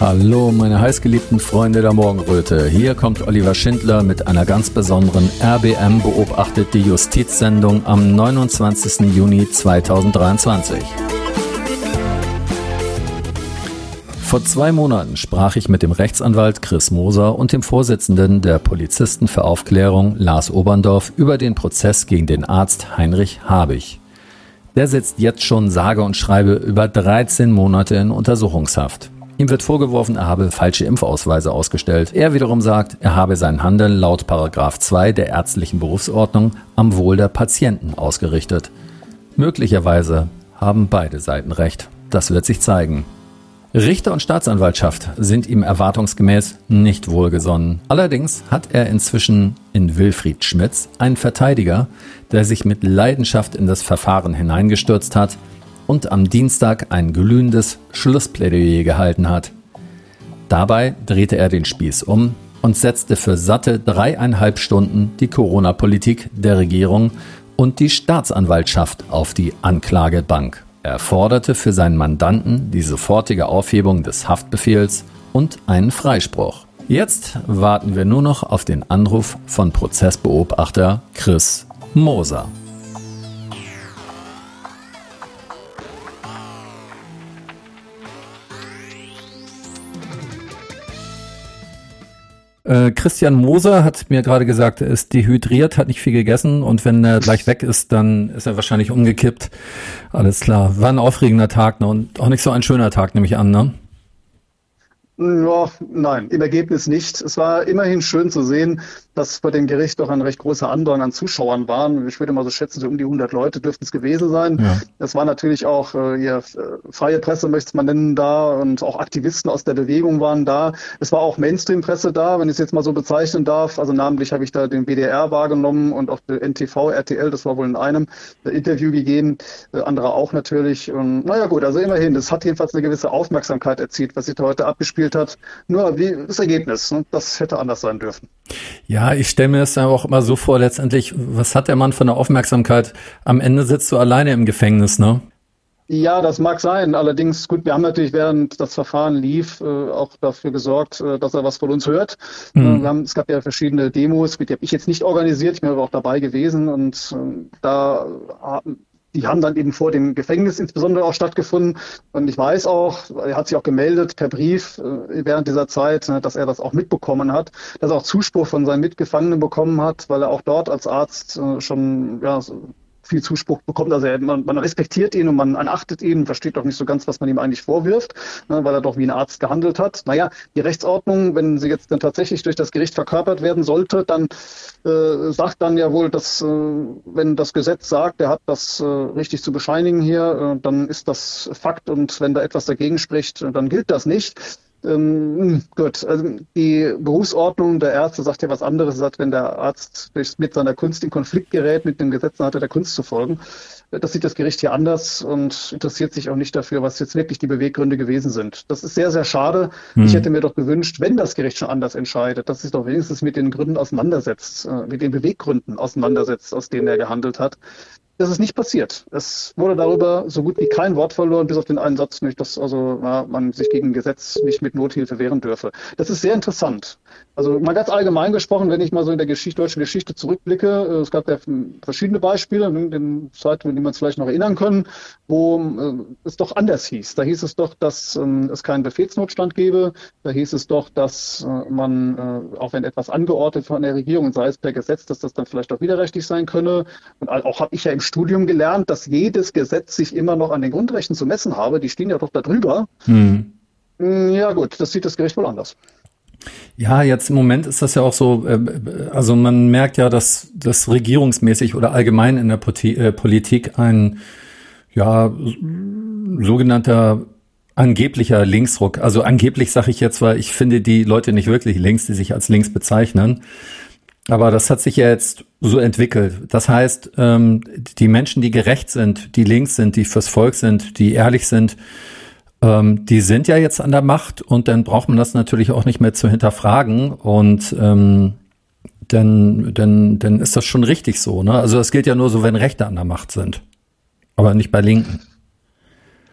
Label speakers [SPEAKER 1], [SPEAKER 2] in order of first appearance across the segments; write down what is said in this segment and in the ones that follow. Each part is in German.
[SPEAKER 1] Hallo, meine heißgeliebten Freunde der Morgenröte. Hier kommt Oliver Schindler mit einer ganz besonderen RBM beobachtet die Justizsendung am 29. Juni 2023. Vor zwei Monaten sprach ich mit dem Rechtsanwalt Chris Moser und dem Vorsitzenden der Polizisten für Aufklärung Lars Oberndorf über den Prozess gegen den Arzt Heinrich Habich. Der sitzt jetzt schon sage und schreibe über 13 Monate in Untersuchungshaft. Ihm wird vorgeworfen, er habe falsche Impfausweise ausgestellt. Er wiederum sagt, er habe sein Handeln laut Paragraph 2 der ärztlichen Berufsordnung am Wohl der Patienten ausgerichtet. Möglicherweise haben beide Seiten recht. Das wird sich zeigen. Richter und Staatsanwaltschaft sind ihm erwartungsgemäß nicht wohlgesonnen. Allerdings hat er inzwischen in Wilfried Schmitz einen Verteidiger, der sich mit Leidenschaft in das Verfahren hineingestürzt hat und am Dienstag ein glühendes Schlussplädoyer gehalten hat. Dabei drehte er den Spieß um und setzte für satte dreieinhalb Stunden die Corona-Politik der Regierung und die Staatsanwaltschaft auf die Anklagebank. Er forderte für seinen Mandanten die sofortige Aufhebung des Haftbefehls und einen Freispruch. Jetzt warten wir nur noch auf den Anruf von Prozessbeobachter Chris Moser. Äh, Christian Moser hat mir gerade gesagt, er ist dehydriert, hat nicht viel gegessen und wenn er gleich weg ist, dann ist er wahrscheinlich umgekippt. Alles klar. War ein aufregender Tag ne? und auch nicht so ein schöner Tag, nehme ich an, ne?
[SPEAKER 2] Ja, nein, im Ergebnis nicht. Es war immerhin schön zu sehen, dass bei dem Gericht doch ein recht großer Andrang an Zuschauern waren. Ich würde mal so schätzen, so um die 100 Leute dürften es gewesen sein. Ja. Das war natürlich auch äh, ja, freie Presse, möchte man nennen, da und auch Aktivisten aus der Bewegung waren da. Es war auch Mainstream-Presse da, wenn ich es jetzt mal so bezeichnen darf. Also namentlich habe ich da den WDR wahrgenommen und auch den NTV, RTL, das war wohl in einem äh, Interview gegeben, äh, andere auch natürlich. Und naja gut, also immerhin, es hat jedenfalls eine gewisse Aufmerksamkeit erzielt, was sich da heute abgespielt hat. Nur wie das Ergebnis, ne? das hätte anders sein dürfen.
[SPEAKER 1] Ja, ich stelle mir das ja auch immer so vor, letztendlich, was hat der Mann von der Aufmerksamkeit? Am Ende sitzt du alleine im Gefängnis, ne?
[SPEAKER 2] Ja, das mag sein. Allerdings, gut, wir haben natürlich, während das Verfahren lief, äh, auch dafür gesorgt, äh, dass er was von uns hört. Mhm. Wir haben, es gab ja verschiedene Demos, die habe ich jetzt nicht organisiert, ich bin aber auch dabei gewesen und äh, da die haben dann eben vor dem Gefängnis insbesondere auch stattgefunden. Und ich weiß auch, er hat sich auch gemeldet per Brief äh, während dieser Zeit, ne, dass er das auch mitbekommen hat, dass er auch Zuspruch von seinen Mitgefangenen bekommen hat, weil er auch dort als Arzt äh, schon ja, viel Zuspruch bekommt. Also er, man, man, respektiert ihn und man achtet ihn, versteht doch nicht so ganz, was man ihm eigentlich vorwirft, ne, weil er doch wie ein Arzt gehandelt hat. Naja, die Rechtsordnung, wenn sie jetzt dann tatsächlich durch das Gericht verkörpert werden sollte, dann äh, sagt dann ja wohl, dass äh, wenn das Gesetz sagt, er hat das äh, richtig zu bescheinigen hier, äh, dann ist das Fakt und wenn da etwas dagegen spricht, dann gilt das nicht. Ähm, gut, also die Berufsordnung der Ärzte sagt ja was anderes, sagt, wenn der Arzt mit seiner Kunst in Konflikt gerät, mit dem Gesetz, dann hat er der Kunst zu folgen. Das sieht das Gericht hier anders und interessiert sich auch nicht dafür, was jetzt wirklich die Beweggründe gewesen sind. Das ist sehr, sehr schade. Hm. Ich hätte mir doch gewünscht, wenn das Gericht schon anders entscheidet, dass es doch wenigstens mit den Gründen auseinandersetzt, äh, mit den Beweggründen auseinandersetzt, aus denen er gehandelt hat. Das ist nicht passiert. Es wurde darüber so gut wie kein Wort verloren, bis auf den einen Satz nicht, dass also na, man sich gegen Gesetz nicht mit Nothilfe wehren dürfe. Das ist sehr interessant. Also mal ganz allgemein gesprochen, wenn ich mal so in der Geschichte, deutschen Geschichte zurückblicke, äh, es gab ja verschiedene Beispiele, in den Zeiten, die man vielleicht noch erinnern können, wo äh, es doch anders hieß. Da hieß es doch, dass ähm, es keinen Befehlsnotstand gäbe. Da hieß es doch, dass äh, man, auch wenn etwas angeordnet von der Regierung, sei es per Gesetz, dass das dann vielleicht auch widerrechtlich sein könne. Und auch habe ich ja im Studium gelernt, dass jedes Gesetz sich immer noch an den Grundrechten zu messen habe. Die stehen ja doch da drüber. Hm. hm ja gut, das sieht das Gericht wohl anders.
[SPEAKER 1] Ja, jetzt im Moment ist das ja auch so, äh, also man merkt ja, dass das regierungsmäßig oder allgemein in der äh, Politik ein ja sogenannter angeblicher Linksruck. Also angeblich sage ich jetzt, weil ich finde die Leute nicht wirklich links, die sich als links bezeichnen. Aber das hat sich ja jetzt so entwickelt. Das heißt, ähm, die Menschen, die gerecht sind, die links sind, die fürs Volk sind, die ehrlich sind, ähm, die sind ja jetzt an der Macht und dann braucht man das natürlich auch nicht mehr zu hinterfragen und ähm, dann, dann, dann ist das schon richtig so. Ne? Also das gilt ja nur so, wenn Rechte an der Macht sind, aber nicht bei Linken.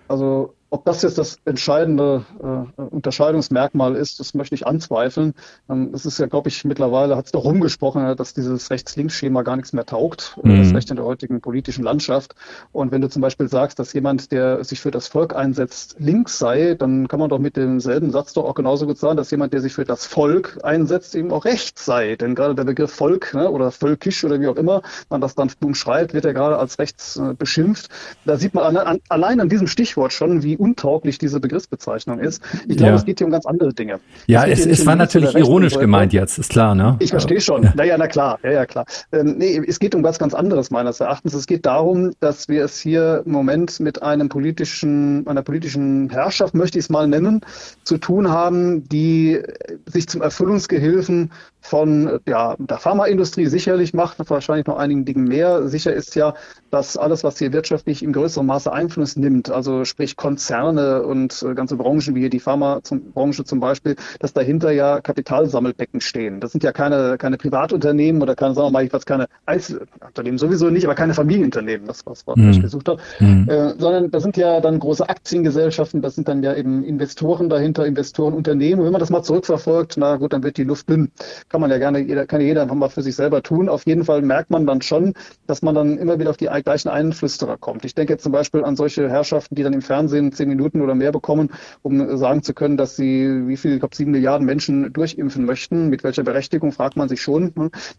[SPEAKER 2] Also ob das jetzt das entscheidende äh, Unterscheidungsmerkmal ist, das möchte ich anzweifeln. Ähm, es ist ja, glaube ich, mittlerweile hat es doch rumgesprochen, dass dieses Rechts-Links-Schema gar nichts mehr taugt, äh, mhm. das Recht in der heutigen politischen Landschaft. Und wenn du zum Beispiel sagst, dass jemand, der sich für das Volk einsetzt, links sei, dann kann man doch mit demselben Satz doch auch genauso gut sagen, dass jemand, der sich für das Volk einsetzt, eben auch rechts sei. Denn gerade der Begriff Volk ne, oder völkisch oder wie auch immer man das dann umschreibt, wird ja gerade als rechts äh, beschimpft. Da sieht man an, an, allein an diesem Stichwort schon, wie untauglich diese Begriffsbezeichnung ist. Ich glaube, ja. es geht hier um ganz andere Dinge.
[SPEAKER 3] Ja, es, es war natürlich ironisch gemeint jetzt, ist klar, ne?
[SPEAKER 2] Ich verstehe schon. Ja. Naja, na klar, ja, ja, klar. Ähm, nee, es geht um was ganz anderes meines Erachtens. Es geht darum, dass wir es hier im Moment mit einem politischen, einer politischen Herrschaft, möchte ich es mal nennen, zu tun haben, die sich zum Erfüllungsgehilfen von ja, der Pharmaindustrie sicherlich macht, wahrscheinlich noch einigen Dingen mehr. Sicher ist ja, dass alles, was hier wirtschaftlich in größerem Maße Einfluss nimmt, also sprich Konzerne und äh, ganze Branchen wie hier die Pharmabranche zum Beispiel, dass dahinter ja Kapitalsammelbecken stehen. Das sind ja keine, keine Privatunternehmen oder keine, sagen wir mal, ich weiß keine Einzelunternehmen sowieso nicht, aber keine Familienunternehmen, das was was mhm. ich gesucht habe, mhm. äh, sondern das sind ja dann große Aktiengesellschaften, das sind dann ja eben Investoren dahinter, Investorenunternehmen. Und wenn man das mal zurückverfolgt, na gut, dann wird die Luft dünn kann man ja gerne, jeder, kann jeder einfach mal für sich selber tun. Auf jeden Fall merkt man dann schon, dass man dann immer wieder auf die gleichen Einflüsterer kommt. Ich denke jetzt zum Beispiel an solche Herrschaften, die dann im Fernsehen zehn Minuten oder mehr bekommen, um sagen zu können, dass sie, wie viel, ich glaube, sieben Milliarden Menschen durchimpfen möchten. Mit welcher Berechtigung, fragt man sich schon.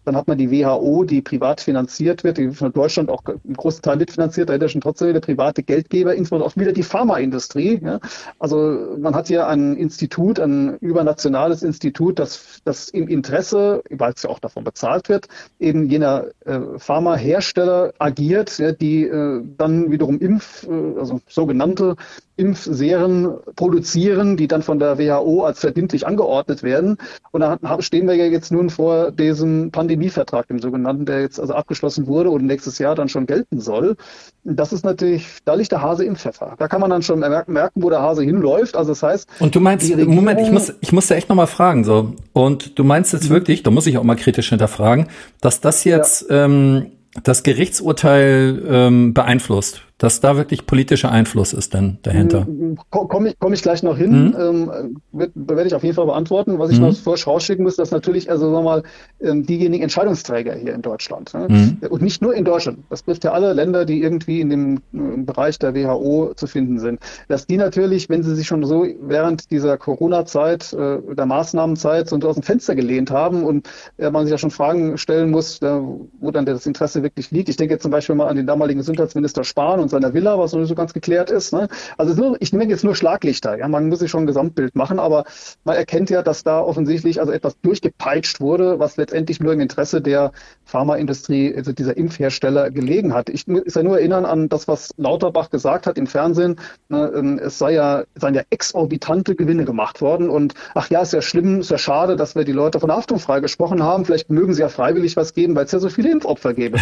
[SPEAKER 2] Dann hat man die WHO, die privat finanziert wird, die von Deutschland auch im großen Teil mitfinanziert, da ja schon trotzdem wieder private Geldgeber, insbesondere auch wieder die Pharmaindustrie. Ja. Also man hat hier ein Institut, ein übernationales Institut, das, das im Interesse Interesse, weil es ja auch davon bezahlt wird, eben jener äh, Pharmahersteller agiert, ja, die äh, dann wiederum Impf, äh, also sogenannte Impfserien produzieren, die dann von der WHO als verbindlich angeordnet werden. Und da stehen wir ja jetzt nun vor diesem Pandemievertrag, dem sogenannten, der jetzt also abgeschlossen wurde und nächstes Jahr dann schon gelten soll. Das ist natürlich, da liegt der Hase im Pfeffer. Da kann man dann schon merken, wo der Hase hinläuft. Also das heißt.
[SPEAKER 3] Und du meinst, Regierung, Moment, ich muss, ich muss da echt nochmal fragen, so. Und du meinst jetzt mhm. wirklich, da muss ich auch mal kritisch hinterfragen, dass das jetzt, ja. ähm, das Gerichtsurteil ähm, beeinflusst dass da wirklich politischer Einfluss ist dann dahinter.
[SPEAKER 2] Hm, Komme ich, komm ich gleich noch hin, mhm. ähm, werde ich auf jeden Fall beantworten. Was ich mhm. noch vorher rausschicken muss, dass natürlich also sagen wir mal ähm, diejenigen Entscheidungsträger hier in Deutschland ne? mhm. und nicht nur in Deutschland, das betrifft ja alle Länder, die irgendwie in dem äh, Bereich der WHO zu finden sind, dass die natürlich, wenn sie sich schon so während dieser Corona-Zeit, äh, der Maßnahmenzeit so aus dem Fenster gelehnt haben und äh, man sich ja schon Fragen stellen muss, wo dann das Interesse wirklich liegt. Ich denke jetzt zum Beispiel mal an den damaligen Gesundheitsminister Spahn und seiner Villa, was noch nicht so ganz geklärt ist. Ne? Also ich nehme jetzt nur Schlaglichter. Ja? Man muss sich schon ein Gesamtbild machen, aber man erkennt ja, dass da offensichtlich also etwas durchgepeitscht wurde, was letztendlich nur im Interesse der Pharmaindustrie, also dieser Impfhersteller gelegen hat. Ich muss ja nur erinnern an das, was Lauterbach gesagt hat im Fernsehen. Ne? Ähm, es sei ja, seien ja exorbitante Gewinne gemacht worden und ach ja, ist ja schlimm, ist ja schade, dass wir die Leute von Haftung freigesprochen haben. Vielleicht mögen sie ja freiwillig was geben, weil es ja so viele Impfopfer gäbe.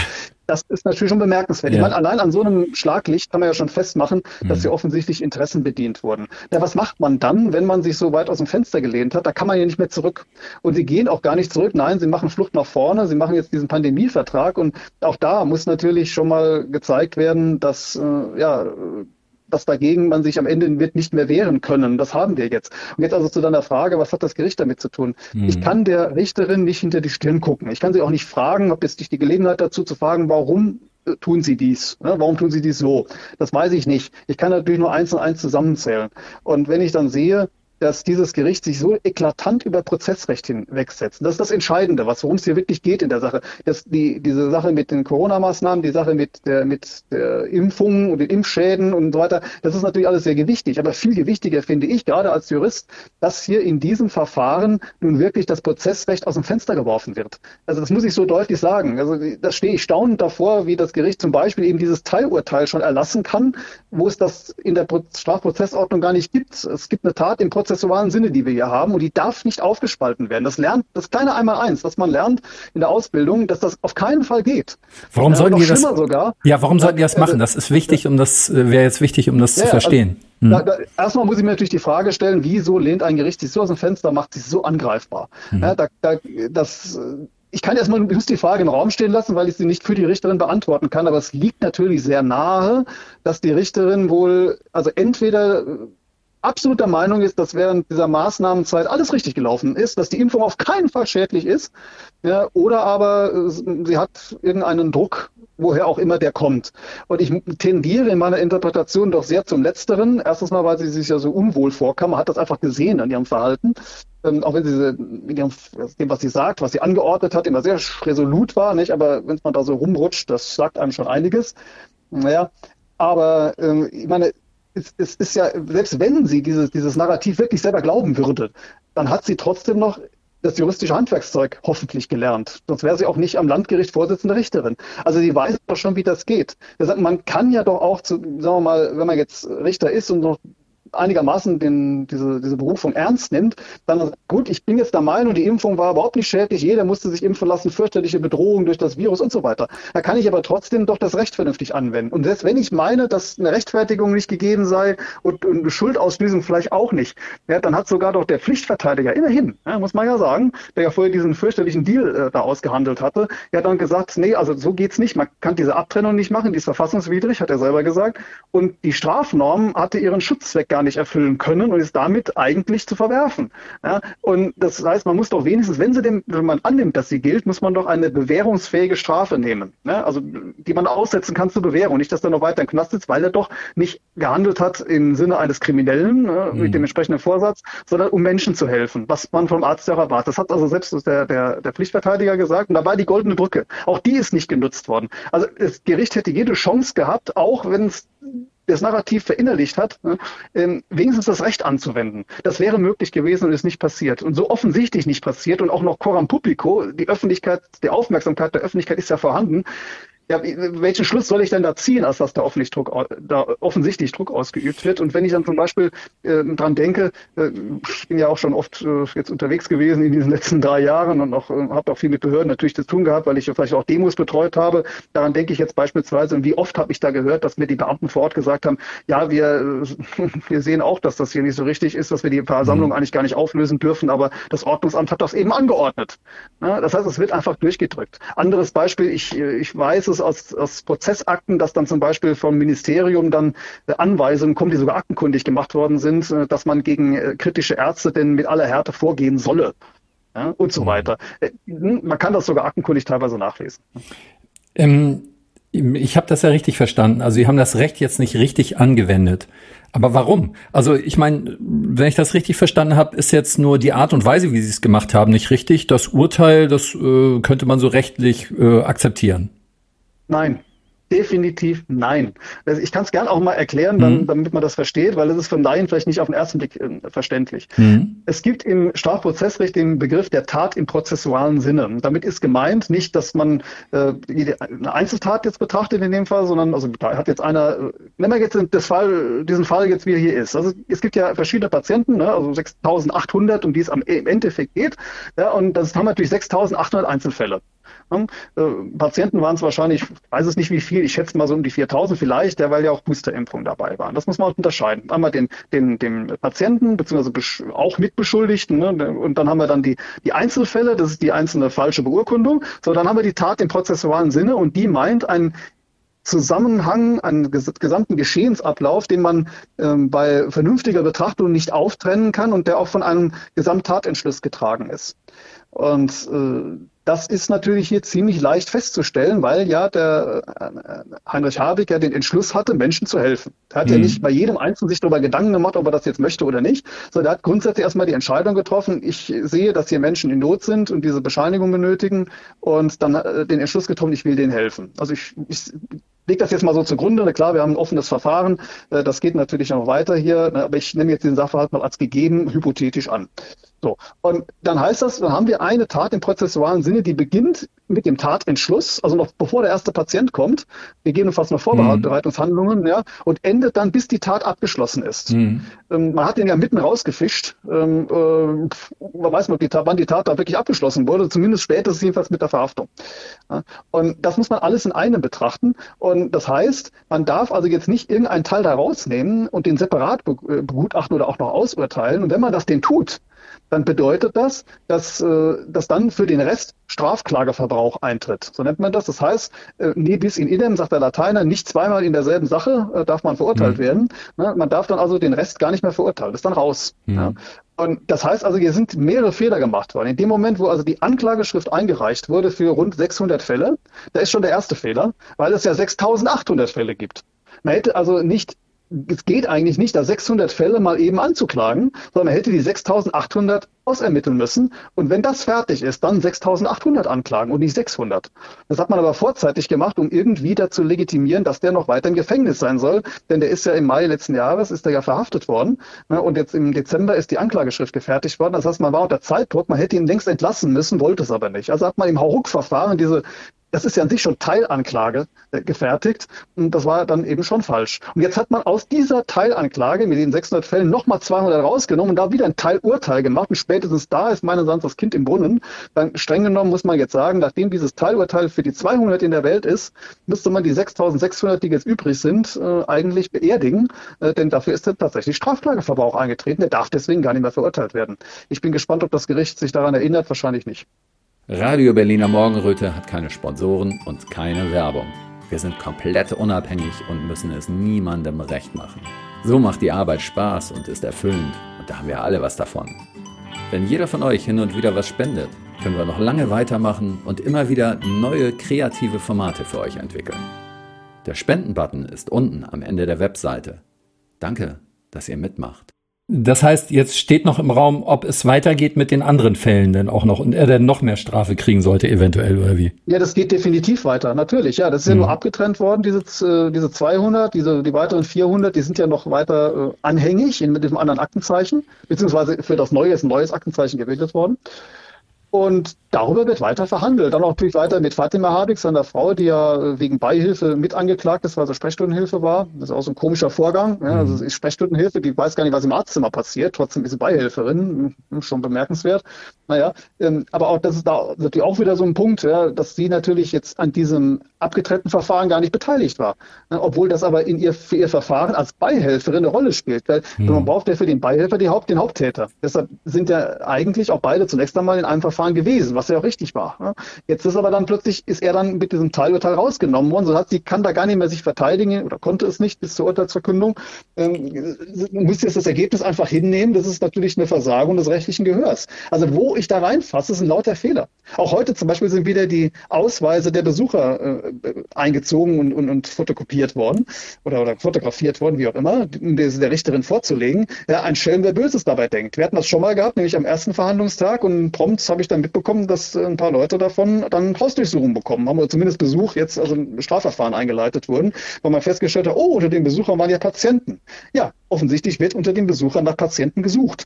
[SPEAKER 2] Das ist natürlich schon bemerkenswert. Ja. Ich meine, allein an so einem Schlaglicht kann man ja schon festmachen, dass mhm. hier offensichtlich Interessen bedient wurden. Ja, was macht man dann, wenn man sich so weit aus dem Fenster gelehnt hat? Da kann man ja nicht mehr zurück. Und sie gehen auch gar nicht zurück. Nein, sie machen Flucht nach vorne. Sie machen jetzt diesen Pandemievertrag. Und auch da muss natürlich schon mal gezeigt werden, dass, äh, ja, dass dagegen man sich am Ende wird nicht mehr wehren können. Das haben wir jetzt. Und jetzt also zu deiner Frage, was hat das Gericht damit zu tun? Mhm. Ich kann der Richterin nicht hinter die Stirn gucken. Ich kann sie auch nicht fragen, ob jetzt nicht die Gelegenheit dazu zu fragen, warum äh, tun sie dies? Ne? Warum tun sie dies so? Das weiß ich nicht. Ich kann natürlich nur eins und eins zusammenzählen. Und wenn ich dann sehe, dass dieses Gericht sich so eklatant über Prozessrecht hinwegsetzt. Das ist das Entscheidende, worum es hier wirklich geht in der Sache. Das, die, diese Sache mit den Corona-Maßnahmen, die Sache mit der, mit der Impfung und den Impfschäden und so weiter, das ist natürlich alles sehr gewichtig. Aber viel gewichtiger finde ich, gerade als Jurist, dass hier in diesem Verfahren nun wirklich das Prozessrecht aus dem Fenster geworfen wird. Also das muss ich so deutlich sagen. Also da stehe ich staunend davor, wie das Gericht zum Beispiel eben dieses Teilurteil schon erlassen kann, wo es das in der Strafprozessordnung gar nicht gibt. Es gibt eine Tat im Prozess prozessualen Sinne, die wir hier haben, und die darf nicht aufgespalten werden. Das lernt, das kleine Einmaleins, was man lernt in der Ausbildung, dass das auf keinen Fall geht.
[SPEAKER 3] Warum äh, sollten die das? Sogar, ja, warum sollten die das machen? Das ist wichtig, um das äh, wäre jetzt wichtig, um das ja, zu verstehen.
[SPEAKER 2] Also, hm. da, da, erstmal muss ich mir natürlich die Frage stellen, wieso lehnt ein Gericht sich so aus dem Fenster, macht sich so angreifbar? Hm. Ja, da, da, das ich kann erstmal muss die Frage im Raum stehen lassen, weil ich sie nicht für die Richterin beantworten kann, aber es liegt natürlich sehr nahe, dass die Richterin wohl, also entweder absoluter Meinung ist, dass während dieser Maßnahmenzeit alles richtig gelaufen ist, dass die Impfung auf keinen Fall schädlich ist, ja, oder aber äh, sie hat irgendeinen Druck, woher auch immer der kommt. Und ich tendiere in meiner Interpretation doch sehr zum Letzteren. Erstens mal, weil sie sich ja so unwohl vorkam. Man hat das einfach gesehen an ihrem Verhalten. Ähm, auch wenn sie mit ihrem, dem, was sie sagt, was sie angeordnet hat, immer sehr resolut war, nicht? Aber wenn man da so rumrutscht, das sagt einem schon einiges. Naja, aber ähm, ich meine, es, es ist ja, selbst wenn sie dieses, dieses Narrativ wirklich selber glauben würde, dann hat sie trotzdem noch das juristische Handwerkszeug hoffentlich gelernt. Sonst wäre sie auch nicht am Landgericht Vorsitzende Richterin. Also sie weiß doch schon, wie das geht. Man kann ja doch auch, zu, sagen wir mal, wenn man jetzt Richter ist und noch einigermaßen den, diese, diese Berufung ernst nimmt, dann gut, ich bin jetzt der Meinung, die Impfung war überhaupt nicht schädlich, jeder musste sich impfen lassen, fürchterliche Bedrohung durch das Virus und so weiter. Da kann ich aber trotzdem doch das Recht vernünftig anwenden. Und selbst wenn ich meine, dass eine Rechtfertigung nicht gegeben sei und, und eine Schuldauslösung vielleicht auch nicht, ja, dann hat sogar doch der Pflichtverteidiger immerhin, ja, muss man ja sagen, der ja vorher diesen fürchterlichen Deal äh, da ausgehandelt hatte, ja dann gesagt, nee, also so geht's nicht, man kann diese Abtrennung nicht machen, die ist verfassungswidrig, hat er selber gesagt. Und die Strafnorm hatte ihren Schutzzweck gar gar nicht erfüllen können und ist damit eigentlich zu verwerfen. Ja, und das heißt, man muss doch wenigstens, wenn sie dem, wenn man annimmt, dass sie gilt, muss man doch eine bewährungsfähige Strafe nehmen. Ja, also die man aussetzen kann zur Bewährung. Nicht, dass er noch weiter im Knast sitzt, weil er doch nicht gehandelt hat im Sinne eines Kriminellen äh, mhm. mit dem entsprechenden Vorsatz, sondern um Menschen zu helfen, was man vom Arzt ja auch erwartet. Das hat also selbst der, der, der Pflichtverteidiger gesagt. Und da war die goldene Brücke. Auch die ist nicht genutzt worden. Also das Gericht hätte jede Chance gehabt, auch wenn es das Narrativ verinnerlicht hat, ne, ähm, wenigstens das Recht anzuwenden. Das wäre möglich gewesen und ist nicht passiert. Und so offensichtlich nicht passiert und auch noch coram publico, die Öffentlichkeit, die Aufmerksamkeit der Öffentlichkeit ist ja vorhanden, ja, welchen Schluss soll ich denn da ziehen, als dass da offensichtlich Druck, da offensichtlich Druck ausgeübt wird? Und wenn ich dann zum Beispiel äh, dran denke, äh, ich bin ja auch schon oft äh, jetzt unterwegs gewesen in diesen letzten drei Jahren und auch äh, habe auch viel mit Behörden natürlich zu tun gehabt, weil ich vielleicht auch Demos betreut habe. Daran denke ich jetzt beispielsweise, und wie oft habe ich da gehört, dass mir die Beamten vor Ort gesagt haben, ja, wir, wir sehen auch, dass das hier nicht so richtig ist, dass wir die Versammlung mhm. eigentlich gar nicht auflösen dürfen, aber das Ordnungsamt hat das eben angeordnet. Ja, das heißt, es wird einfach durchgedrückt. Anderes Beispiel, ich, äh, ich weiß es aus, aus Prozessakten, dass dann zum Beispiel vom Ministerium dann äh, Anweisungen kommen, die sogar aktenkundig gemacht worden sind, äh, dass man gegen äh, kritische Ärzte denn mit aller Härte vorgehen solle. Ja, und so mhm. weiter. Hm, man kann das sogar aktenkundig teilweise nachlesen.
[SPEAKER 3] Ähm, ich habe das ja richtig verstanden. Also Sie haben das Recht jetzt nicht richtig angewendet. Aber warum? Also ich meine, wenn ich das richtig verstanden habe, ist jetzt nur die Art und Weise, wie Sie es gemacht haben, nicht richtig. Das Urteil, das äh, könnte man so rechtlich äh, akzeptieren.
[SPEAKER 2] Nein, definitiv nein. Also ich kann es gern auch mal erklären, dann, mhm. damit man das versteht, weil es ist von Laien vielleicht nicht auf den ersten Blick äh, verständlich. Mhm. Es gibt im Strafprozessrecht den Begriff der Tat im prozessualen Sinne. Damit ist gemeint nicht, dass man äh, eine Einzeltat jetzt betrachtet in dem Fall, sondern also da hat jetzt einer, äh, nehmen wir jetzt das Fall, diesen Fall jetzt wie er hier ist. Also es gibt ja verschiedene Patienten, ne, also 6.800, um die es am, im Endeffekt geht. Ja, und das haben natürlich 6.800 Einzelfälle. Äh, Patienten waren es wahrscheinlich, ich weiß es nicht wie viel, ich schätze mal so um die 4000 vielleicht, ja, weil ja auch Boosterimpfungen dabei waren. Das muss man unterscheiden. Einmal den, den, den Patienten, beziehungsweise auch Mitbeschuldigten, ne, und dann haben wir dann die, die Einzelfälle, das ist die einzelne falsche Beurkundung. So, dann haben wir die Tat im prozessualen Sinne und die meint ein Zusammenhang, einen gesamten Geschehensablauf, den man ähm, bei vernünftiger Betrachtung nicht auftrennen kann und der auch von einem Gesamttatentschluss getragen ist. Und äh, das ist natürlich hier ziemlich leicht festzustellen, weil ja der äh, Heinrich Habig ja den Entschluss hatte, Menschen zu helfen. Er hat mhm. ja nicht bei jedem Einzelnen sich darüber Gedanken gemacht, ob er das jetzt möchte oder nicht, sondern er hat grundsätzlich erstmal die Entscheidung getroffen, ich sehe, dass hier Menschen in Not sind und diese Bescheinigung benötigen und dann äh, den Entschluss getroffen, ich will denen helfen. Also ich, ich lege das jetzt mal so zugrunde. Klar, wir haben ein offenes Verfahren. Äh, das geht natürlich noch weiter hier. Aber ich nehme jetzt den Sachverhalt mal als gegeben hypothetisch an. So. Und dann heißt das, dann haben wir eine Tat im prozessualen Sinne, die beginnt mit dem Tatentschluss, also noch bevor der erste Patient kommt, gegebenenfalls noch Vorbereitungshandlungen, mhm. ja, und endet dann, bis die Tat abgeschlossen ist. Mhm. Ähm, man hat den ja mitten rausgefischt. Ähm, äh, man weiß nicht, wann die Tat da wirklich abgeschlossen wurde, zumindest spätestens jedenfalls mit der Verhaftung. Ja, und das muss man alles in einem betrachten. Und das heißt, man darf also jetzt nicht irgendeinen Teil da rausnehmen und den separat äh, begutachten oder auch noch ausurteilen. Und wenn man das den tut, dann bedeutet das, dass, äh, dass dann für den Rest Strafklageverbrauch eintritt. So nennt man das. Das heißt, äh, ne bis in idem, sagt der Lateiner, nicht zweimal in derselben Sache äh, darf man verurteilt mhm. werden. Ne? Man darf dann also den Rest gar nicht mehr verurteilen. Das ist dann raus. Mhm. Ja? Und das heißt also, hier sind mehrere Fehler gemacht worden. In dem Moment, wo also die Anklageschrift eingereicht wurde für rund 600 Fälle, da ist schon der erste Fehler, weil es ja 6800 Fälle gibt. Man hätte also nicht es geht eigentlich nicht, da 600 Fälle mal eben anzuklagen, sondern man hätte die 6800 ausermitteln müssen. Und wenn das fertig ist, dann 6800 anklagen und nicht 600. Das hat man aber vorzeitig gemacht, um irgendwie dazu legitimieren, dass der noch weiter im Gefängnis sein soll. Denn der ist ja im Mai letzten Jahres, ist er ja verhaftet worden. Ne, und jetzt im Dezember ist die Anklageschrift gefertigt worden. Das heißt, man war unter Zeitdruck, man hätte ihn längst entlassen müssen, wollte es aber nicht. Also hat man im Hauruck-Verfahren diese das ist ja an sich schon Teilanklage äh, gefertigt und das war dann eben schon falsch. Und jetzt hat man aus dieser Teilanklage mit den 600 Fällen nochmal 200 rausgenommen und da wieder ein Teilurteil gemacht und spätestens da ist meines Erachtens das Kind im Brunnen. Dann streng genommen muss man jetzt sagen, nachdem dieses Teilurteil für die 200 in der Welt ist, müsste man die 6600, die jetzt übrig sind, äh, eigentlich beerdigen, äh, denn dafür ist dann tatsächlich Strafklageverbrauch eingetreten. Der darf deswegen gar nicht mehr verurteilt werden. Ich bin gespannt, ob das Gericht sich daran erinnert, wahrscheinlich nicht.
[SPEAKER 3] Radio Berliner Morgenröte hat keine Sponsoren und keine Werbung. Wir sind komplett unabhängig und müssen es niemandem recht machen. So macht die Arbeit Spaß und ist erfüllend und da haben wir alle was davon. Wenn jeder von euch hin und wieder was spendet, können wir noch lange weitermachen und immer wieder neue kreative Formate für euch entwickeln. Der Spendenbutton ist unten am Ende der Webseite. Danke, dass ihr mitmacht.
[SPEAKER 1] Das heißt, jetzt steht noch im Raum, ob es weitergeht mit den anderen Fällen denn auch noch und er denn noch mehr Strafe kriegen sollte, eventuell oder wie?
[SPEAKER 2] Ja, das geht definitiv weiter, natürlich. Ja, das ist ja mhm. nur abgetrennt worden, diese, äh, diese 200, diese, die weiteren 400, die sind ja noch weiter äh, anhängig in, mit dem anderen Aktenzeichen, beziehungsweise für das Neue ist ein neues Aktenzeichen gebildet worden. Und darüber wird weiter verhandelt. Dann auch natürlich weiter mit Fatima Habig, seiner Frau, die ja wegen Beihilfe mit angeklagt ist, weil sie Sprechstundenhilfe war. Das ist auch so ein komischer Vorgang. Ja, also es ist Sprechstundenhilfe, die weiß gar nicht, was im Arztzimmer passiert. Trotzdem ist sie Beihilferin. Hm, schon bemerkenswert. Naja, ähm, aber auch das ist da natürlich auch wieder so ein Punkt, ja, dass sie natürlich jetzt an diesem abgetrennten Verfahren gar nicht beteiligt war. Obwohl das aber in ihr, für ihr Verfahren als Beihelferin eine Rolle spielt. Weil mhm. man braucht ja für den Beihelfer die Haupt, den Haupttäter. Deshalb sind ja eigentlich auch beide zunächst einmal in einem Verfahren Verfahren gewesen, was ja auch richtig war. Jetzt ist aber dann plötzlich, ist er dann mit diesem Teilurteil rausgenommen worden, so hat sie kann da gar nicht mehr sich verteidigen oder konnte es nicht bis zur Urteilsverkündung. Ähm, muss jetzt das Ergebnis einfach hinnehmen, das ist natürlich eine Versagung des rechtlichen Gehörs. Also wo ich da reinfasse, sind lauter Fehler. Auch heute zum Beispiel sind wieder die Ausweise der Besucher äh, eingezogen und, und, und fotokopiert worden oder, oder fotografiert worden, wie auch immer, um der, der Richterin vorzulegen. Ja, ein Schelm, der Böses dabei denkt. Wir hatten das schon mal gehabt, nämlich am ersten Verhandlungstag und prompt habe ich dann mitbekommen, dass ein paar Leute davon dann Hausdurchsuchungen bekommen haben oder zumindest Besuch jetzt, also Strafverfahren eingeleitet wurden, weil man festgestellt hat, oh, unter den Besuchern waren ja Patienten. Ja, offensichtlich wird unter den Besuchern nach Patienten gesucht.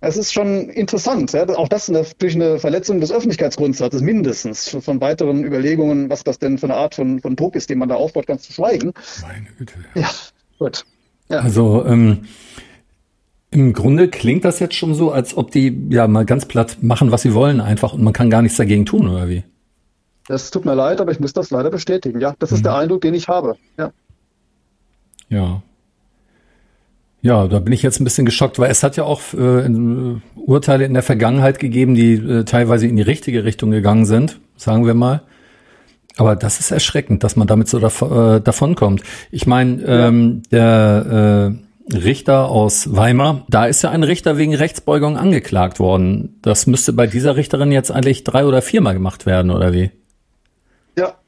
[SPEAKER 2] Es ist schon interessant. Ja? Auch das ist natürlich eine Verletzung des Öffentlichkeitsgrundsatzes mindestens. Von weiteren Überlegungen, was das denn für eine Art von, von Druck ist, den man da aufbaut, ganz zu schweigen. Meine Güte.
[SPEAKER 1] Ja, gut. Ja. Also ähm, im Grunde klingt das jetzt schon so, als ob die ja mal ganz platt machen, was sie wollen einfach und man kann gar nichts dagegen tun, oder wie?
[SPEAKER 2] Das tut mir leid, aber ich muss das leider bestätigen. Ja, das ist mhm. der Eindruck, den ich habe. Ja.
[SPEAKER 1] Ja. Ja, da bin ich jetzt ein bisschen geschockt, weil es hat ja auch äh, in, äh, Urteile in der Vergangenheit gegeben, die äh, teilweise in die richtige Richtung gegangen sind, sagen wir mal. Aber das ist erschreckend, dass man damit so dav äh, davonkommt. Ich meine, ähm, der äh, Richter aus Weimar. Da ist ja ein Richter wegen Rechtsbeugung angeklagt worden. Das müsste bei dieser Richterin jetzt eigentlich drei oder viermal gemacht werden, oder wie?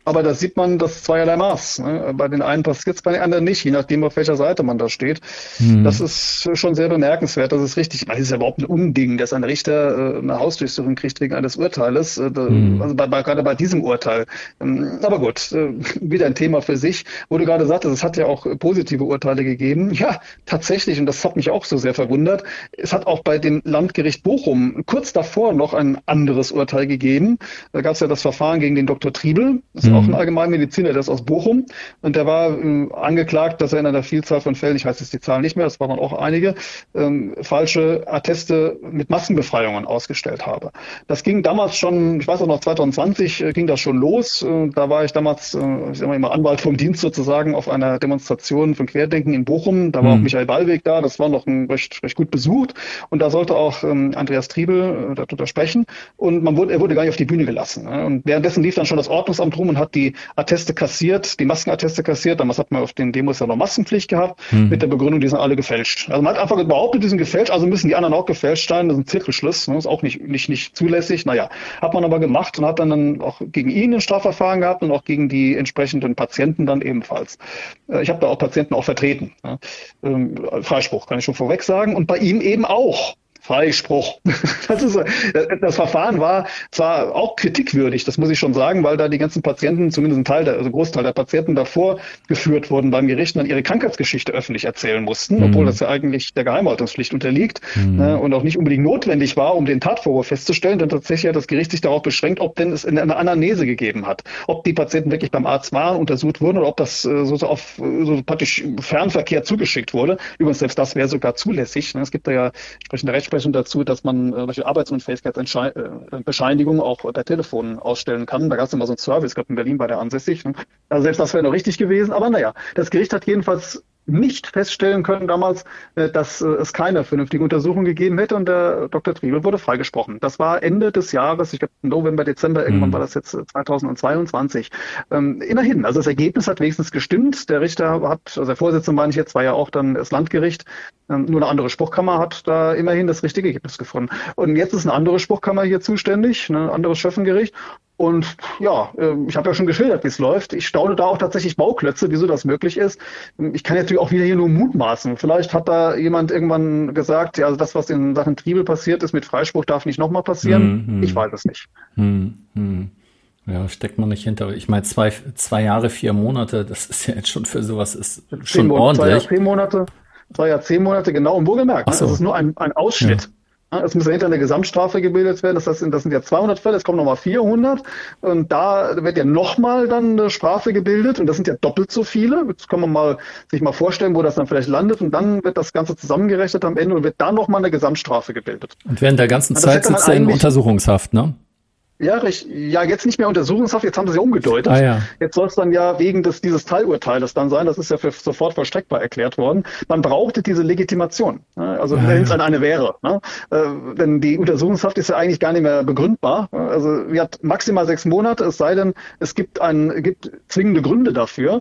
[SPEAKER 2] Aber da sieht man das zweierlei Maß. Ne? Bei den einen passiert es, bei den anderen nicht, je nachdem, auf welcher Seite man da steht. Mhm. Das ist schon sehr bemerkenswert. Das ist richtig. Das ist ja überhaupt ein Unding, dass ein Richter äh, eine Hausdurchsuchung kriegt wegen eines Urteiles. Mhm. Also bei, bei, gerade bei diesem Urteil. Ähm, aber gut, äh, wieder ein Thema für sich. Wo du gerade sagtest, es hat ja auch positive Urteile gegeben. Ja, tatsächlich, und das hat mich auch so sehr verwundert. Es hat auch bei dem Landgericht Bochum kurz davor noch ein anderes Urteil gegeben. Da gab es ja das Verfahren gegen den Dr. Triebel. Das mhm. Auch ein Allgemeinmediziner, der ist aus Bochum. Und der war äh, angeklagt, dass er in einer Vielzahl von Fällen, ich weiß jetzt die Zahlen nicht mehr, das waren auch einige, ähm, falsche Atteste mit Maskenbefreiungen ausgestellt habe. Das ging damals schon, ich weiß auch noch, 2020 äh, ging das schon los. Äh, da war ich damals, äh, ich immer Anwalt vom Dienst sozusagen, auf einer Demonstration von Querdenken in Bochum. Da war mhm. auch Michael Ballweg da, das war noch ein recht, recht gut besucht. Und da sollte auch ähm, Andreas Triebel äh, darüber sprechen. Und man wurde, er wurde gar nicht auf die Bühne gelassen. Ne? Und währenddessen lief dann schon das Ordnungsamt rum und hat die Atteste kassiert, die Maskenatteste kassiert. Damals hat man auf den Demos ja noch Maskenpflicht gehabt, mhm. mit der Begründung, die sind alle gefälscht. Also man hat einfach behauptet, die sind gefälscht, also müssen die anderen auch gefälscht sein. Das ist ein Zirkelschluss, ne? ist auch nicht, nicht, nicht zulässig. Naja, hat man aber gemacht und hat dann, dann auch gegen ihn ein Strafverfahren gehabt und auch gegen die entsprechenden Patienten dann ebenfalls. Äh, ich habe da auch Patienten auch vertreten. Ähm, Freispruch, kann ich schon vorweg sagen. Und bei ihm eben auch. Freispruch. Das, ist, das Verfahren war zwar auch kritikwürdig, das muss ich schon sagen, weil da die ganzen Patienten, zumindest ein Teil, der, also ein Großteil der Patienten davor geführt wurden beim Gericht und dann ihre Krankheitsgeschichte öffentlich erzählen mussten, mhm. obwohl das ja eigentlich der Geheimhaltungspflicht unterliegt mhm. ne, und auch nicht unbedingt notwendig war, um den Tatvorwurf festzustellen, denn tatsächlich hat das Gericht sich darauf beschränkt, ob denn es eine Anamnese gegeben hat, ob die Patienten wirklich beim Arzt waren, untersucht wurden oder ob das äh, so auf so praktisch Fernverkehr zugeschickt wurde. Übrigens, selbst das wäre sogar zulässig. Ne. Es gibt da ja entsprechende Rechtsprechung Rechtsprechung dazu, dass man äh, solche Arbeitsunfähigkeitsbescheinigungen auch per Telefon ausstellen kann. Da gab es immer so einen Service, ich glaube in Berlin war der ansässig. Ne? Also selbst das wäre noch richtig gewesen. Aber naja, das Gericht hat jedenfalls nicht feststellen können damals, äh, dass äh, es keine vernünftige Untersuchung gegeben hätte und der Dr. Triebel wurde freigesprochen. Das war Ende des Jahres, ich glaube November, Dezember, irgendwann mhm. war das jetzt 2022. Äh, ähm, immerhin, also das Ergebnis hat wenigstens gestimmt. Der Richter hat, also der Vorsitzende meine ich jetzt, war ja auch dann das Landgericht, ähm, nur eine andere Spruchkammer hat da immerhin das richtige Ergebnis gefunden. Und jetzt ist eine andere Spruchkammer hier zuständig, ein anderes Schöffengericht. Und ja, ich habe ja schon geschildert, wie es läuft. Ich staune da auch tatsächlich Bauklötze, wieso das möglich ist. Ich kann jetzt natürlich auch wieder hier nur mutmaßen. Vielleicht hat da jemand irgendwann gesagt, ja, also das, was in Sachen Triebel passiert ist mit Freispruch, darf nicht nochmal passieren. Hm, hm. Ich weiß es nicht. Hm,
[SPEAKER 1] hm. Ja, steckt man nicht hinter. Ich meine, zwei, zwei Jahre, vier Monate, das ist ja jetzt schon für sowas, ist schon Monate, ordentlich. Zwei
[SPEAKER 2] Jahre, zehn Monate, zwei Jahre, zehn Monate, genau. Und wohlgemerkt, ne? so. das ist nur ein, ein Ausschnitt. Ja. Es muss hinter eine Gesamtstrafe gebildet werden. Das, heißt, das sind ja 200 Fälle, es kommen nochmal 400. Und da wird ja nochmal dann eine Strafe gebildet. Und das sind ja doppelt so viele. Jetzt kann man mal, sich mal vorstellen, wo das dann vielleicht landet. Und dann wird das Ganze zusammengerechnet am Ende und wird da nochmal eine Gesamtstrafe gebildet.
[SPEAKER 1] Und während der ganzen Zeit sitzt er in Untersuchungshaft, ne?
[SPEAKER 2] Ja, recht, ja, jetzt nicht mehr Untersuchungshaft, jetzt haben sie ja umgedeutet. Ah, ja. Jetzt soll es dann ja wegen des, dieses Teilurteiles dann sein, das ist ja für sofort vollstreckbar erklärt worden. Man brauchte diese Legitimation, ne? also ah, wenn es dann eine wäre. Ne? Äh, denn die Untersuchungshaft ist ja eigentlich gar nicht mehr begründbar. Also wir hat maximal sechs Monate, es sei denn, es gibt, ein, gibt zwingende Gründe dafür.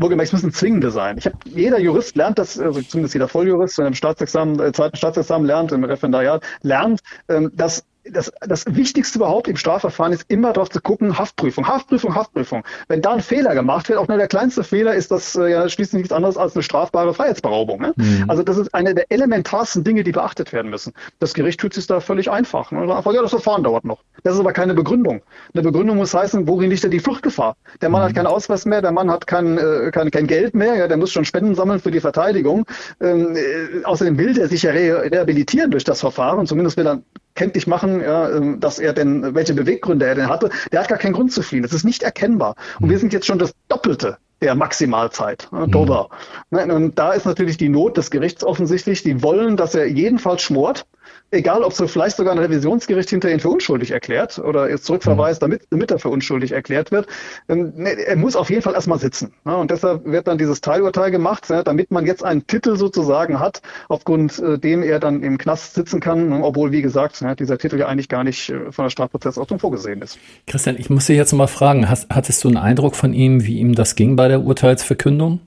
[SPEAKER 2] Es müssen zwingende sein. Ich habe jeder Jurist lernt das, also zumindest jeder Volljurist, wenn er im Staatsexamen, äh, zweiten Staatsexamen lernt, im Referendariat, lernt, ähm, dass das, das Wichtigste überhaupt im Strafverfahren ist immer darauf zu gucken, Haftprüfung, Haftprüfung, Haftprüfung. Wenn da ein Fehler gemacht wird, auch nur der kleinste Fehler, ist das äh, ja schließlich nichts anderes als eine strafbare Freiheitsberaubung. Ne? Mhm. Also das ist eine der elementarsten Dinge, die beachtet werden müssen. Das Gericht tut sich da völlig einfach. Ne? Einfach, ja, das Verfahren dauert noch. Das ist aber keine Begründung. Eine Begründung muss heißen, worin liegt denn die Fluchtgefahr? Der Mann mhm. hat keinen Ausweis mehr, der Mann hat kein, äh, kein, kein Geld mehr, ja, der muss schon Spenden sammeln für die Verteidigung. Ähm, äh, außerdem will der sich ja re rehabilitieren durch das Verfahren, zumindest will er kenntlich machen, ja, ähm, dass er denn, welche Beweggründe er denn hatte, der hat gar keinen Grund zu fliehen. Das ist nicht erkennbar. Und wir mhm. sind jetzt schon das Doppelte der Maximalzeit. Ne, Dober. Mhm. Und da ist natürlich die Not des Gerichts offensichtlich. Die wollen, dass er jedenfalls schmort egal ob so vielleicht sogar ein Revisionsgericht hinter ihn für unschuldig erklärt oder jetzt zurückverweist, damit, damit er für unschuldig erklärt wird, ähm, er muss auf jeden Fall erstmal sitzen. Und deshalb wird dann dieses Teilurteil gemacht, damit man jetzt einen Titel sozusagen hat, aufgrund äh, dem er dann im Knast sitzen kann, ne, obwohl, wie gesagt, dieser Titel ja eigentlich gar nicht äh, von der Strafprozessordnung vorgesehen ist.
[SPEAKER 1] Christian, ich muss dich jetzt mal fragen, hast, hattest du einen Eindruck von ihm, wie ihm das ging bei der Urteilsverkündung?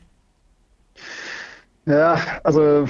[SPEAKER 2] Ja, also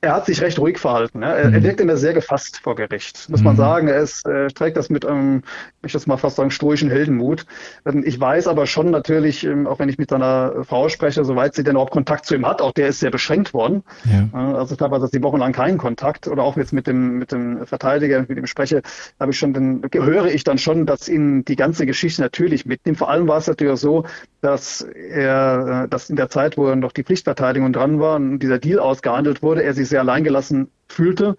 [SPEAKER 2] er hat sich recht ruhig verhalten. Ja. Er, mhm. er wirkt immer sehr gefasst vor Gericht, muss man mhm. sagen. Er, ist, er trägt das mit einem, ich das mal fast sagen, stoischen Heldenmut. Ähm, ich weiß aber schon natürlich, ähm, auch wenn ich mit seiner Frau spreche, soweit sie denn überhaupt Kontakt zu ihm hat, auch der ist sehr beschränkt worden. Ja. Also teilweise sie wochenlang keinen Kontakt oder auch jetzt mit dem, mit dem Verteidiger, mit dem spreche, habe ich schon, dann höre ich dann schon, dass ihn die ganze Geschichte natürlich mitnimmt. Vor allem war es natürlich so, dass er, äh, dass in der Zeit, wo er noch die Pflichtverteidigung dran war und dieser Deal ausgehandelt wurde, er sich sehr alleingelassen fühlte